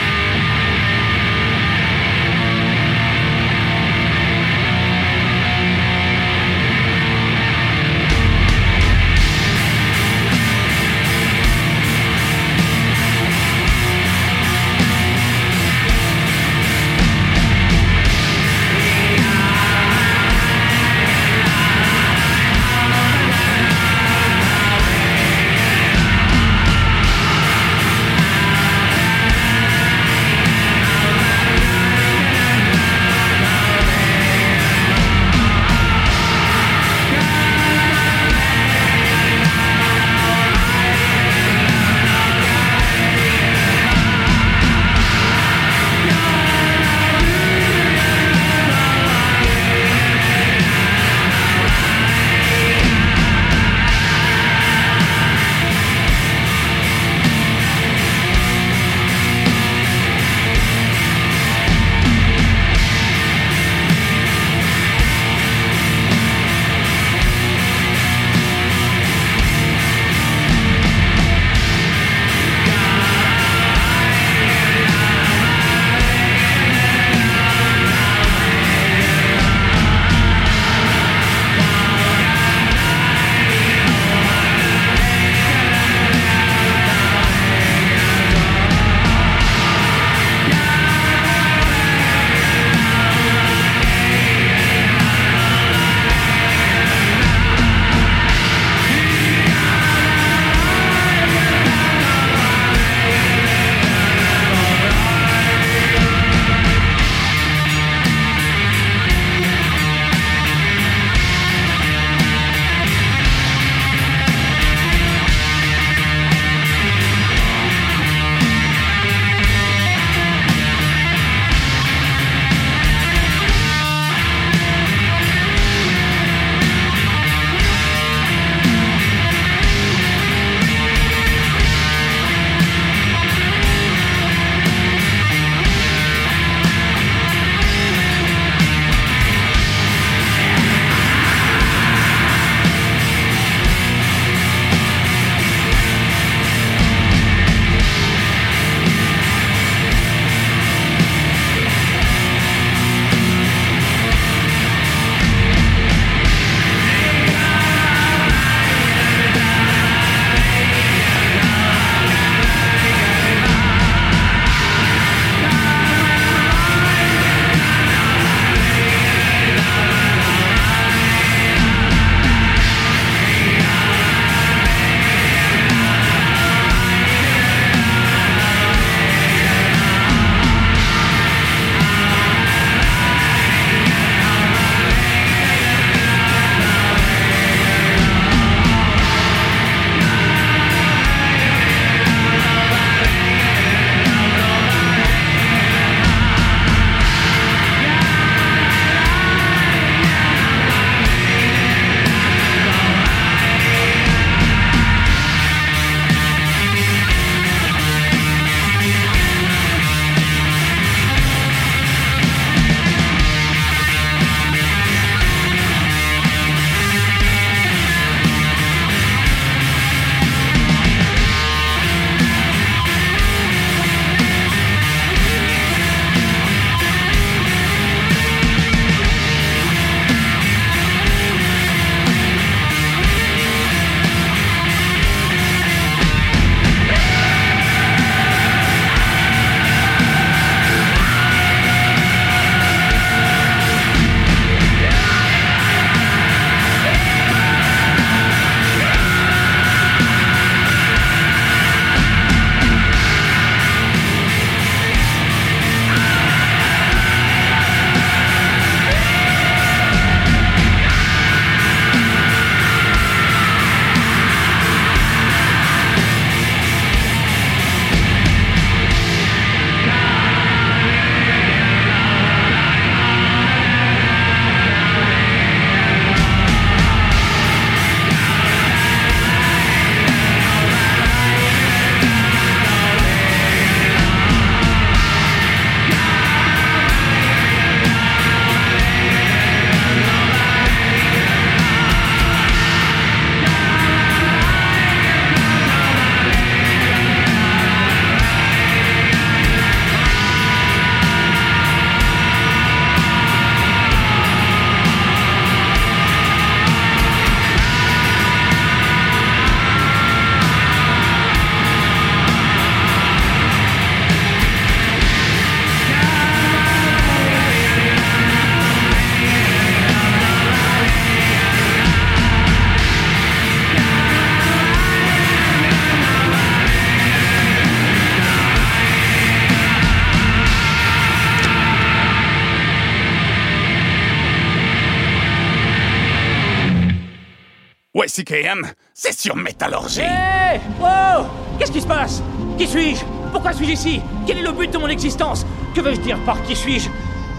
C'est sur Métallurgie. Hé Oh Qu'est-ce qui se passe? Qui suis-je? Pourquoi suis-je ici? Quel est le but de mon existence? Que veux-je dire par qui suis-je?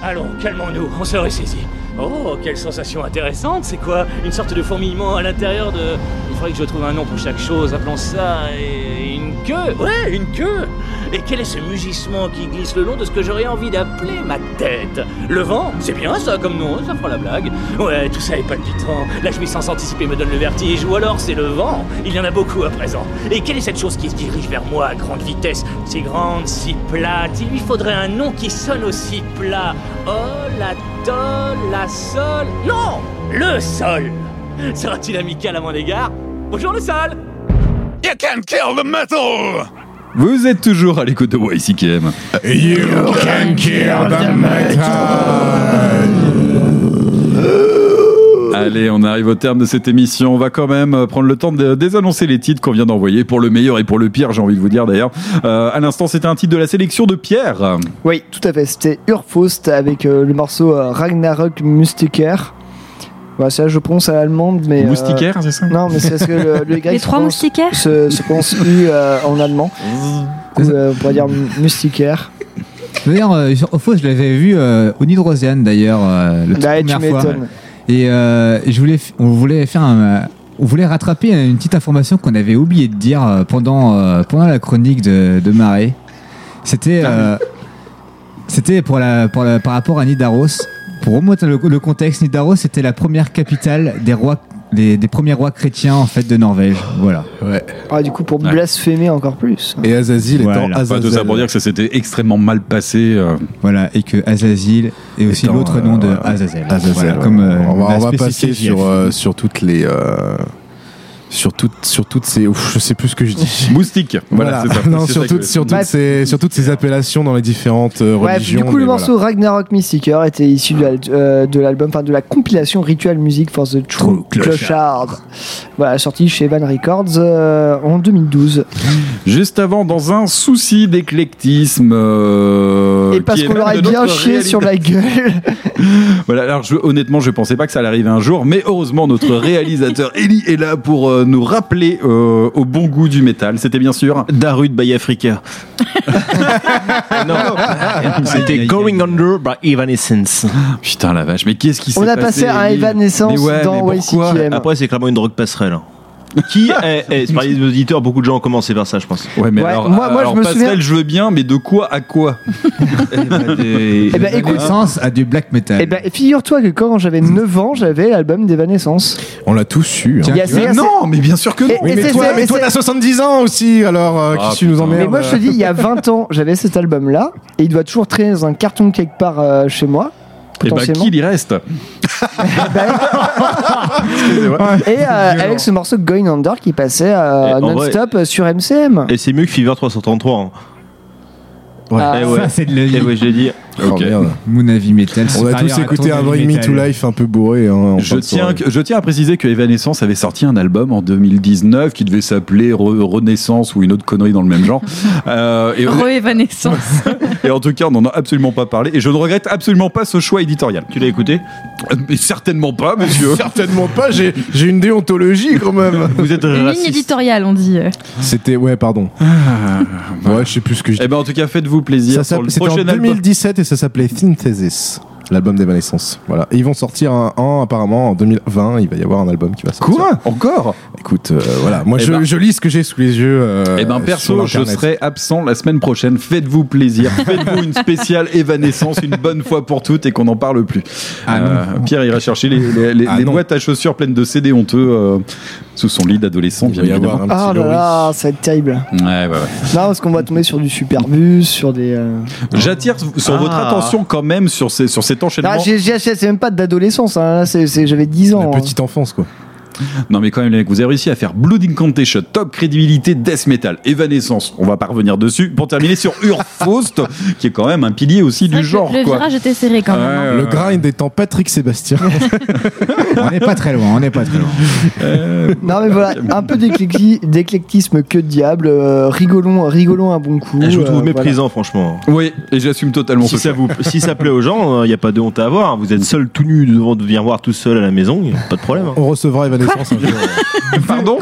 Allons, calmons-nous, on se ressaisit. Oh, quelle sensation intéressante, c'est quoi? Une sorte de fourmillement à l'intérieur de... Il faudrait que je trouve un nom pour chaque chose, appelons ça... et- une queue. Ouais, une queue Et quel est ce mugissement qui glisse le long de ce que j'aurais envie d'appeler ma tête? Le vent? C'est bien ça comme nom, ça fera la blague. Ouais, tout ça est palpitant, la jouissance anticipée me donne le vertige, ou alors c'est le vent, il y en a beaucoup à présent. Et quelle est cette chose qui se dirige vers moi à grande vitesse? Si grande, si plate, il lui faudrait un nom qui sonne aussi plat. Oh, la tol, la sol... Non! Le sol! Sera-t-il amical à mon égard? Bonjour le sol! You can kill the metal! Vous êtes toujours à l'écoute de YCKM. You can kill the Allez, on arrive au terme de cette émission. On va quand même euh, prendre le temps de désannoncer les titres qu'on vient d'envoyer pour le meilleur et pour le pire, j'ai envie de vous dire d'ailleurs. Euh, à l'instant, c'était un titre de la sélection de Pierre. Oui, tout à fait. C'était Urfaust avec euh, le morceau euh, Ragnarok Voilà, ça, je prononce à l'allemande, mais. euh, Moustiquaire, c'est ça? Non, mais c'est parce que le, le grec Les se trois moustiquaires? se, se prononce U euh, en allemand. Coup, euh, on pourrait dire Mustiker. D'ailleurs, euh, sur Ophos, je l'avais vu euh, au Nidrosian d'ailleurs, euh, la Bah, tu première fois. m'étonnes. Et euh, je voulais, on voulait faire un, euh, on voulait rattraper une petite information qu'on avait oublié de dire pendant, euh, pendant la chronique de, de Marais. C'était, euh, c'était pour la, pour la- par rapport à Nidaros. Pour remonter le, le contexte, Nidaros c'était la première capitale des rois, des, des premiers rois chrétiens en fait de Norvège. Voilà. Ouais. Ah, du coup, pour blasphémer encore plus. Et Azazil étant Voilà. Enfin, tout ça Azazel. pour dire que ça s'était extrêmement mal passé. euh. Voilà, et que Azazil est aussi l'autre euh, nom de voilà. Azazel. Azazel, Voilà, comme euh, on va, on va passer sur, euh, sur toutes les. Sur, toutes, sur toutes ces. Ouf, je sais plus ce que je dis. Moustique. Voilà, Voilà. c'est ça. non, sur, ça toutes, que- sur, toutes ces, sur toutes ces appellations dans les différentes euh, religions. du coup, le morceau Ragnarok Mystiker était issu de la- euh, de l'album, enfin de la compilation Ritual Music for the True Clochard. Voilà, sorti chez Van Records euh, en 2012. Juste avant, dans un souci d'éclectisme. euh, Et parce qu'on leur a bien chié sur la gueule. Voilà, alors je, honnêtement, je pensais pas que ça allait arriver un jour, mais heureusement, notre réalisateur Eli est là pour euh, nous rappeler euh, au bon goût du métal. C'était bien sûr Darud by Africa. non, c'était Going Under by Evanescence. Putain la vache, mais qu'est-ce qui s'est On passé a passé un Eli Evanescence Mais ouais, dans mais pourquoi. Après, c'est clairement une drogue passerelle. Qui est, est- c'est pareil, les auditeurs, beaucoup de gens ont commencé par ça, je pense. Ouais, mais Ouais, alors, moi- moi, je me passerelle, souviens- je veux bien, mais de quoi à quoi Eh ben, écoute, Naissance à du black metal. eh ben, figure-toi que quand j'avais 9 ans, j'avais l'album d'Evanescence. On l'a tous su. hein. Il y a- c'est- Non, mais bien sûr que non. Et- Oui, et mais toi, mais toi t'as 70 ans aussi, alors euh, Ah, qui tu nous emmerde Mais moi, je te dis, il y a 20 ans, j'avais cet album-là, et il doit toujours traîner dans un carton quelque part euh, chez moi. Et bah, Potentiellement. qu'il y reste Et euh, avec ce morceau Going Under qui passait euh, non-stop sur MCM. Et c'est mieux que Fever 333. hein. Ah, Eh ouais. Ça, c'est de Eh ouais, je l'ai dit. Oh, Ok. merde. Mon avis metal. On a tous écouté un Bring Me to. Life un peu bourré. hein, Je tiens, soirée. que- je tiens à préciser que Evanescence avait sorti un album en 2019 qui devait s'appeler Re- Renaissance ou une autre connerie dans le même genre. Euh, et, Re-évanescence. et en tout cas, on n'en a absolument pas parlé. Et je ne regrette absolument pas ce choix éditorial. Tu l'as écouté? Mais certainement pas, monsieur. Certainement pas, j'ai j'ai une déontologie quand même. Vous êtes Une ligne éditoriale, on dit. C'était, ouais, pardon. Ouais, je sais plus ce que je dis. Eh ben, en tout cas, faites-vous plaisir. Ça pour le s'appelait- C'était en prochain album. 2017 et ça s'appelait Synthesis, l'album d'Evanescence. Voilà. Et ils vont sortir un, un, apparemment en 2020. Il va y avoir un album qui va sortir. Quoi? Encore? Écoute, euh, voilà. Moi, Eh je, ben- je lis ce que j'ai sous les yeux. euh, Eh ben sur perso, je serai absent la semaine prochaine. Faites-vous plaisir. Faites-vous une spéciale évanescence une bonne fois pour toutes et qu'on n'en parle plus. Ah Euh, Pierre ira chercher les, les- les- Ah les boîtes à chaussures pleines de CD honteux euh, sous son lit d'adolescent, Il bien va y avoir évidemment. un Ah petit là là, ça va être terrible. Ouais, ouais, ouais. Non, parce qu'on va tomber sur du Superbus, sur des. euh, J'attire sur Ah. votre attention quand même sur, ces, sur cet enchaînement. Ah, j'ai- j'ai- c'est même pas d'adolescence, hein, là, c'est- c'est- j'avais 10 ans. La hein. petite enfance, quoi. Non mais quand même les mecs, vous avez réussi à faire Blood Incantation, top crédibilité death metal, Evanescence, on va pas revenir dessus, pour terminer sur Urfaust, qui est quand même un pilier aussi du genre. Le quoi. virage était serré quand même. hein. Le grind étant Patrick Sébastien. On n'est pas très loin, on n'est pas très loin. Euh, Non, mais voilà, un peu d'éclecti- d'éclectisme que diable. euh, rigolons, rigolons un bon coup. Je vous euh, trouve voilà. méprisant, franchement. Oui, et j'assume totalement Si ce ça, vous, si ça plaît aux gens, il n'y a pas de honte à avoir. Vous êtes seul tout nu devant de venir voir tout seul à la maison, y a pas de problème. hein. On recevra Evanescence naissance un jour. Pardon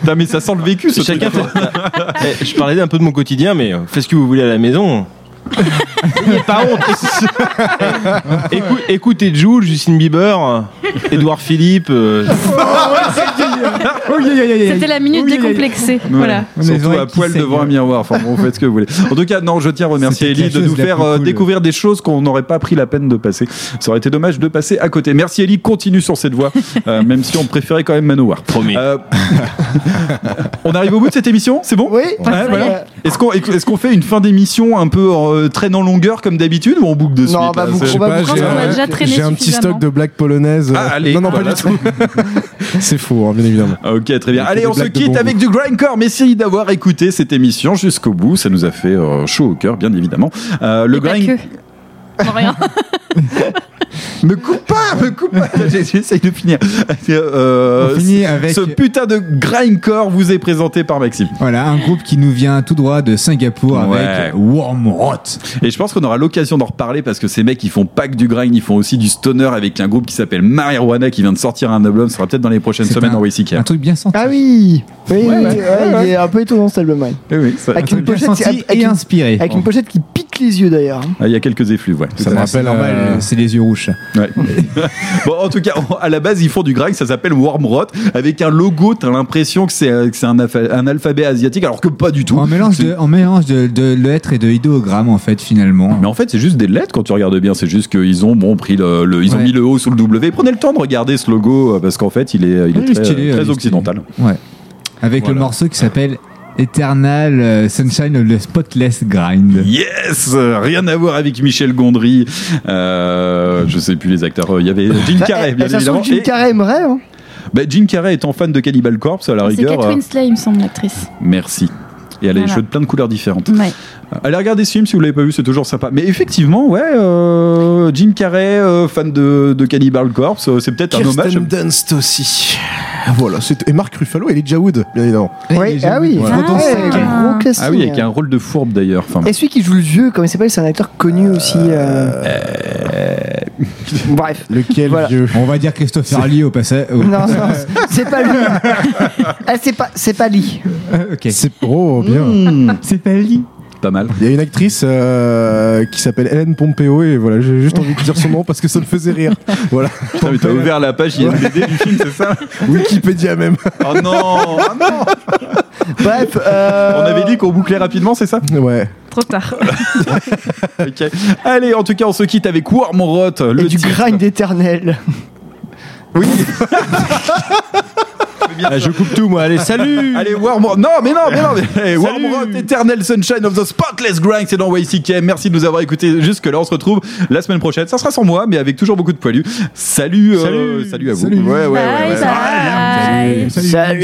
Putain, mais ça sent le vécu, ce Chacun truc. fait. Eh, je parlais un peu de mon quotidien, mais euh, faites ce que vous voulez à la maison. N'ayez pas honte. Écou- écoutez Jules, Justin Bieber, Edouard Philippe. euh, C'était la minute décomplexée. Voilà. Surtout à poil devant un miroir. Enfin bon, vous faites ce que vous voulez. En tout cas, non, je tiens à remercier Ellie de nous faire euh, découvrir des choses qu'on n'aurait pas pris la peine de passer. Ça aurait été dommage de passer à côté. Merci Ellie, continue sur cette voie, euh, même si on préférait quand même Manowar. Promis. Euh, on arrive au bout de cette émission, c'est bon Oui. Ouais, voilà. Est-ce qu'on est-ce qu'on fait une fin d'émission un peu euh, traîne en longueur comme d'habitude ou on boucle de suite Non, bah, boucle- c'est- on va Pas, boucler. j'ai qu'on a un- déjà traîné J'ai un petit stock de blagues polonaises. Ah, allez, non, non, voilà. pas du tout. C'est faux, hein, bien évidemment. Ok, très bien. Allez, on se quitte bon avec goût. du grindcore. Merci d'avoir écouté cette émission jusqu'au bout. Ça nous a fait euh, chaud au cœur, bien évidemment. Euh, le grind. que. Non, rien. Me coupe pas, me coupe pas. J'essaye de finir. Euh, On finit avec- Ce putain de grindcore vous est présenté par Maxime. Voilà, un groupe qui nous vient tout droit de Singapour Ouais. avec Wormrot. Et je pense qu'on aura l'occasion d'en reparler parce que ces mecs, ils font pas que du grind, ils font aussi du stoner avec un groupe qui s'appelle Marijuana qui vient de sortir un album. Ça sera peut-être dans les prochaines semaines un- en WCK. Un truc bien senti. Ah oui Oui, oui, Ouais, oui, ouais, ouais, ouais, il est un peu étonnant cet album. oui, ça- Avec Un une pochette senti avec et inspiré. Avec une pochette qui pique les yeux d'ailleurs. Ah, Il y a quelques effluves, ouais. Ça me rappelle. normal, euh, c'est les yeux rouges. Ouais. bon, en tout cas, à la base, ils font du grind, ça s'appelle Wormrot, avec un logo, t'as l'impression que c'est c'est un, alpha- un alphabet asiatique, alors que pas du tout. En mélange de, en mélange de, de lettres et de idéogrammes, en fait, finalement. Mais en fait, c'est juste des lettres quand tu regardes bien. C'est juste qu'ils ont bon pris le, le- ils ont Ouais. mis le O sous le W. Prenez le temps de regarder ce logo euh, parce qu'en fait, il est, il est Oui, il est très, stylé, occidental. Ouais. Avec Voilà. le morceau qui s'appelle Eternal euh, Sunshine of the Spotless Grind. Yes, rien à voir avec Michel Gondry. Euh, je sais plus les acteurs. Il y avait Jim Bah, Carrey, eh, bien évidemment. Jim Carrey aimerait. Hein. bah, Jim Carrey étant fan de Cannibal Corpse à la C'est rigueur. Kate euh, Winslet, il me semble, l'actrice. Merci. Et elle a les Voilà. cheveux de plein de couleurs différentes. Ouais. Allez regarder ce film si vous l'avez pas vu, c'est toujours sympa. Mais effectivement, ouais, euh, Jim Carrey, euh, fan de, de Cannibal Corpse, euh, c'est peut-être un hommage. Kirsten Dunst aussi. Voilà, et Mark Ruffalo et Elijah Wood, bien évidemment. Oui, ah oui, Voilà. Ah. cinq, un gros. Ah oui, avec un rôle de fourbe d'ailleurs. Enfin, Et celui qui joue le vieux, comment il s'appelle C'est un acteur connu aussi. euh. Bref. Lequel Voilà. vieux On va dire Christopher Lee au au- Non, non, c'est pas lui. Ah, c'est pas, c'est pas Lee. ok. C'est oh, bien. hmm, C'est pas Lee. pas mal. Il y a une actrice euh, qui s'appelle Hélène Pompeo et voilà, j'ai juste envie de dire son nom parce que ça me faisait rire. Voilà. Putain, mais T'as ouvert la page IMDb du film, c'est ça Wikipédia même. Oh non, oh non Bref. euh, On avait dit qu'on bouclait rapidement, c'est ça? Ouais. Trop tard. Allez, en tout cas, on se quitte avec Wormrot, le Et du titre. grind éternel. Oui. Ah, je coupe tout, moi. Allez, salut Allez, Wormrot. Non, mais non, mais non, mais hey, Wormrot, Eternal Sunshine of the Spotless Grind, c'est dans YCK. Merci de nous avoir écoutés jusque-là. On se retrouve la semaine prochaine. Ça sera sans moi, mais avec toujours beaucoup de poilus. Salut, euh, Salut. salut à vous. Salut. Ouais, ouais, ouais, Bye ouais. bye. Salut. Salut.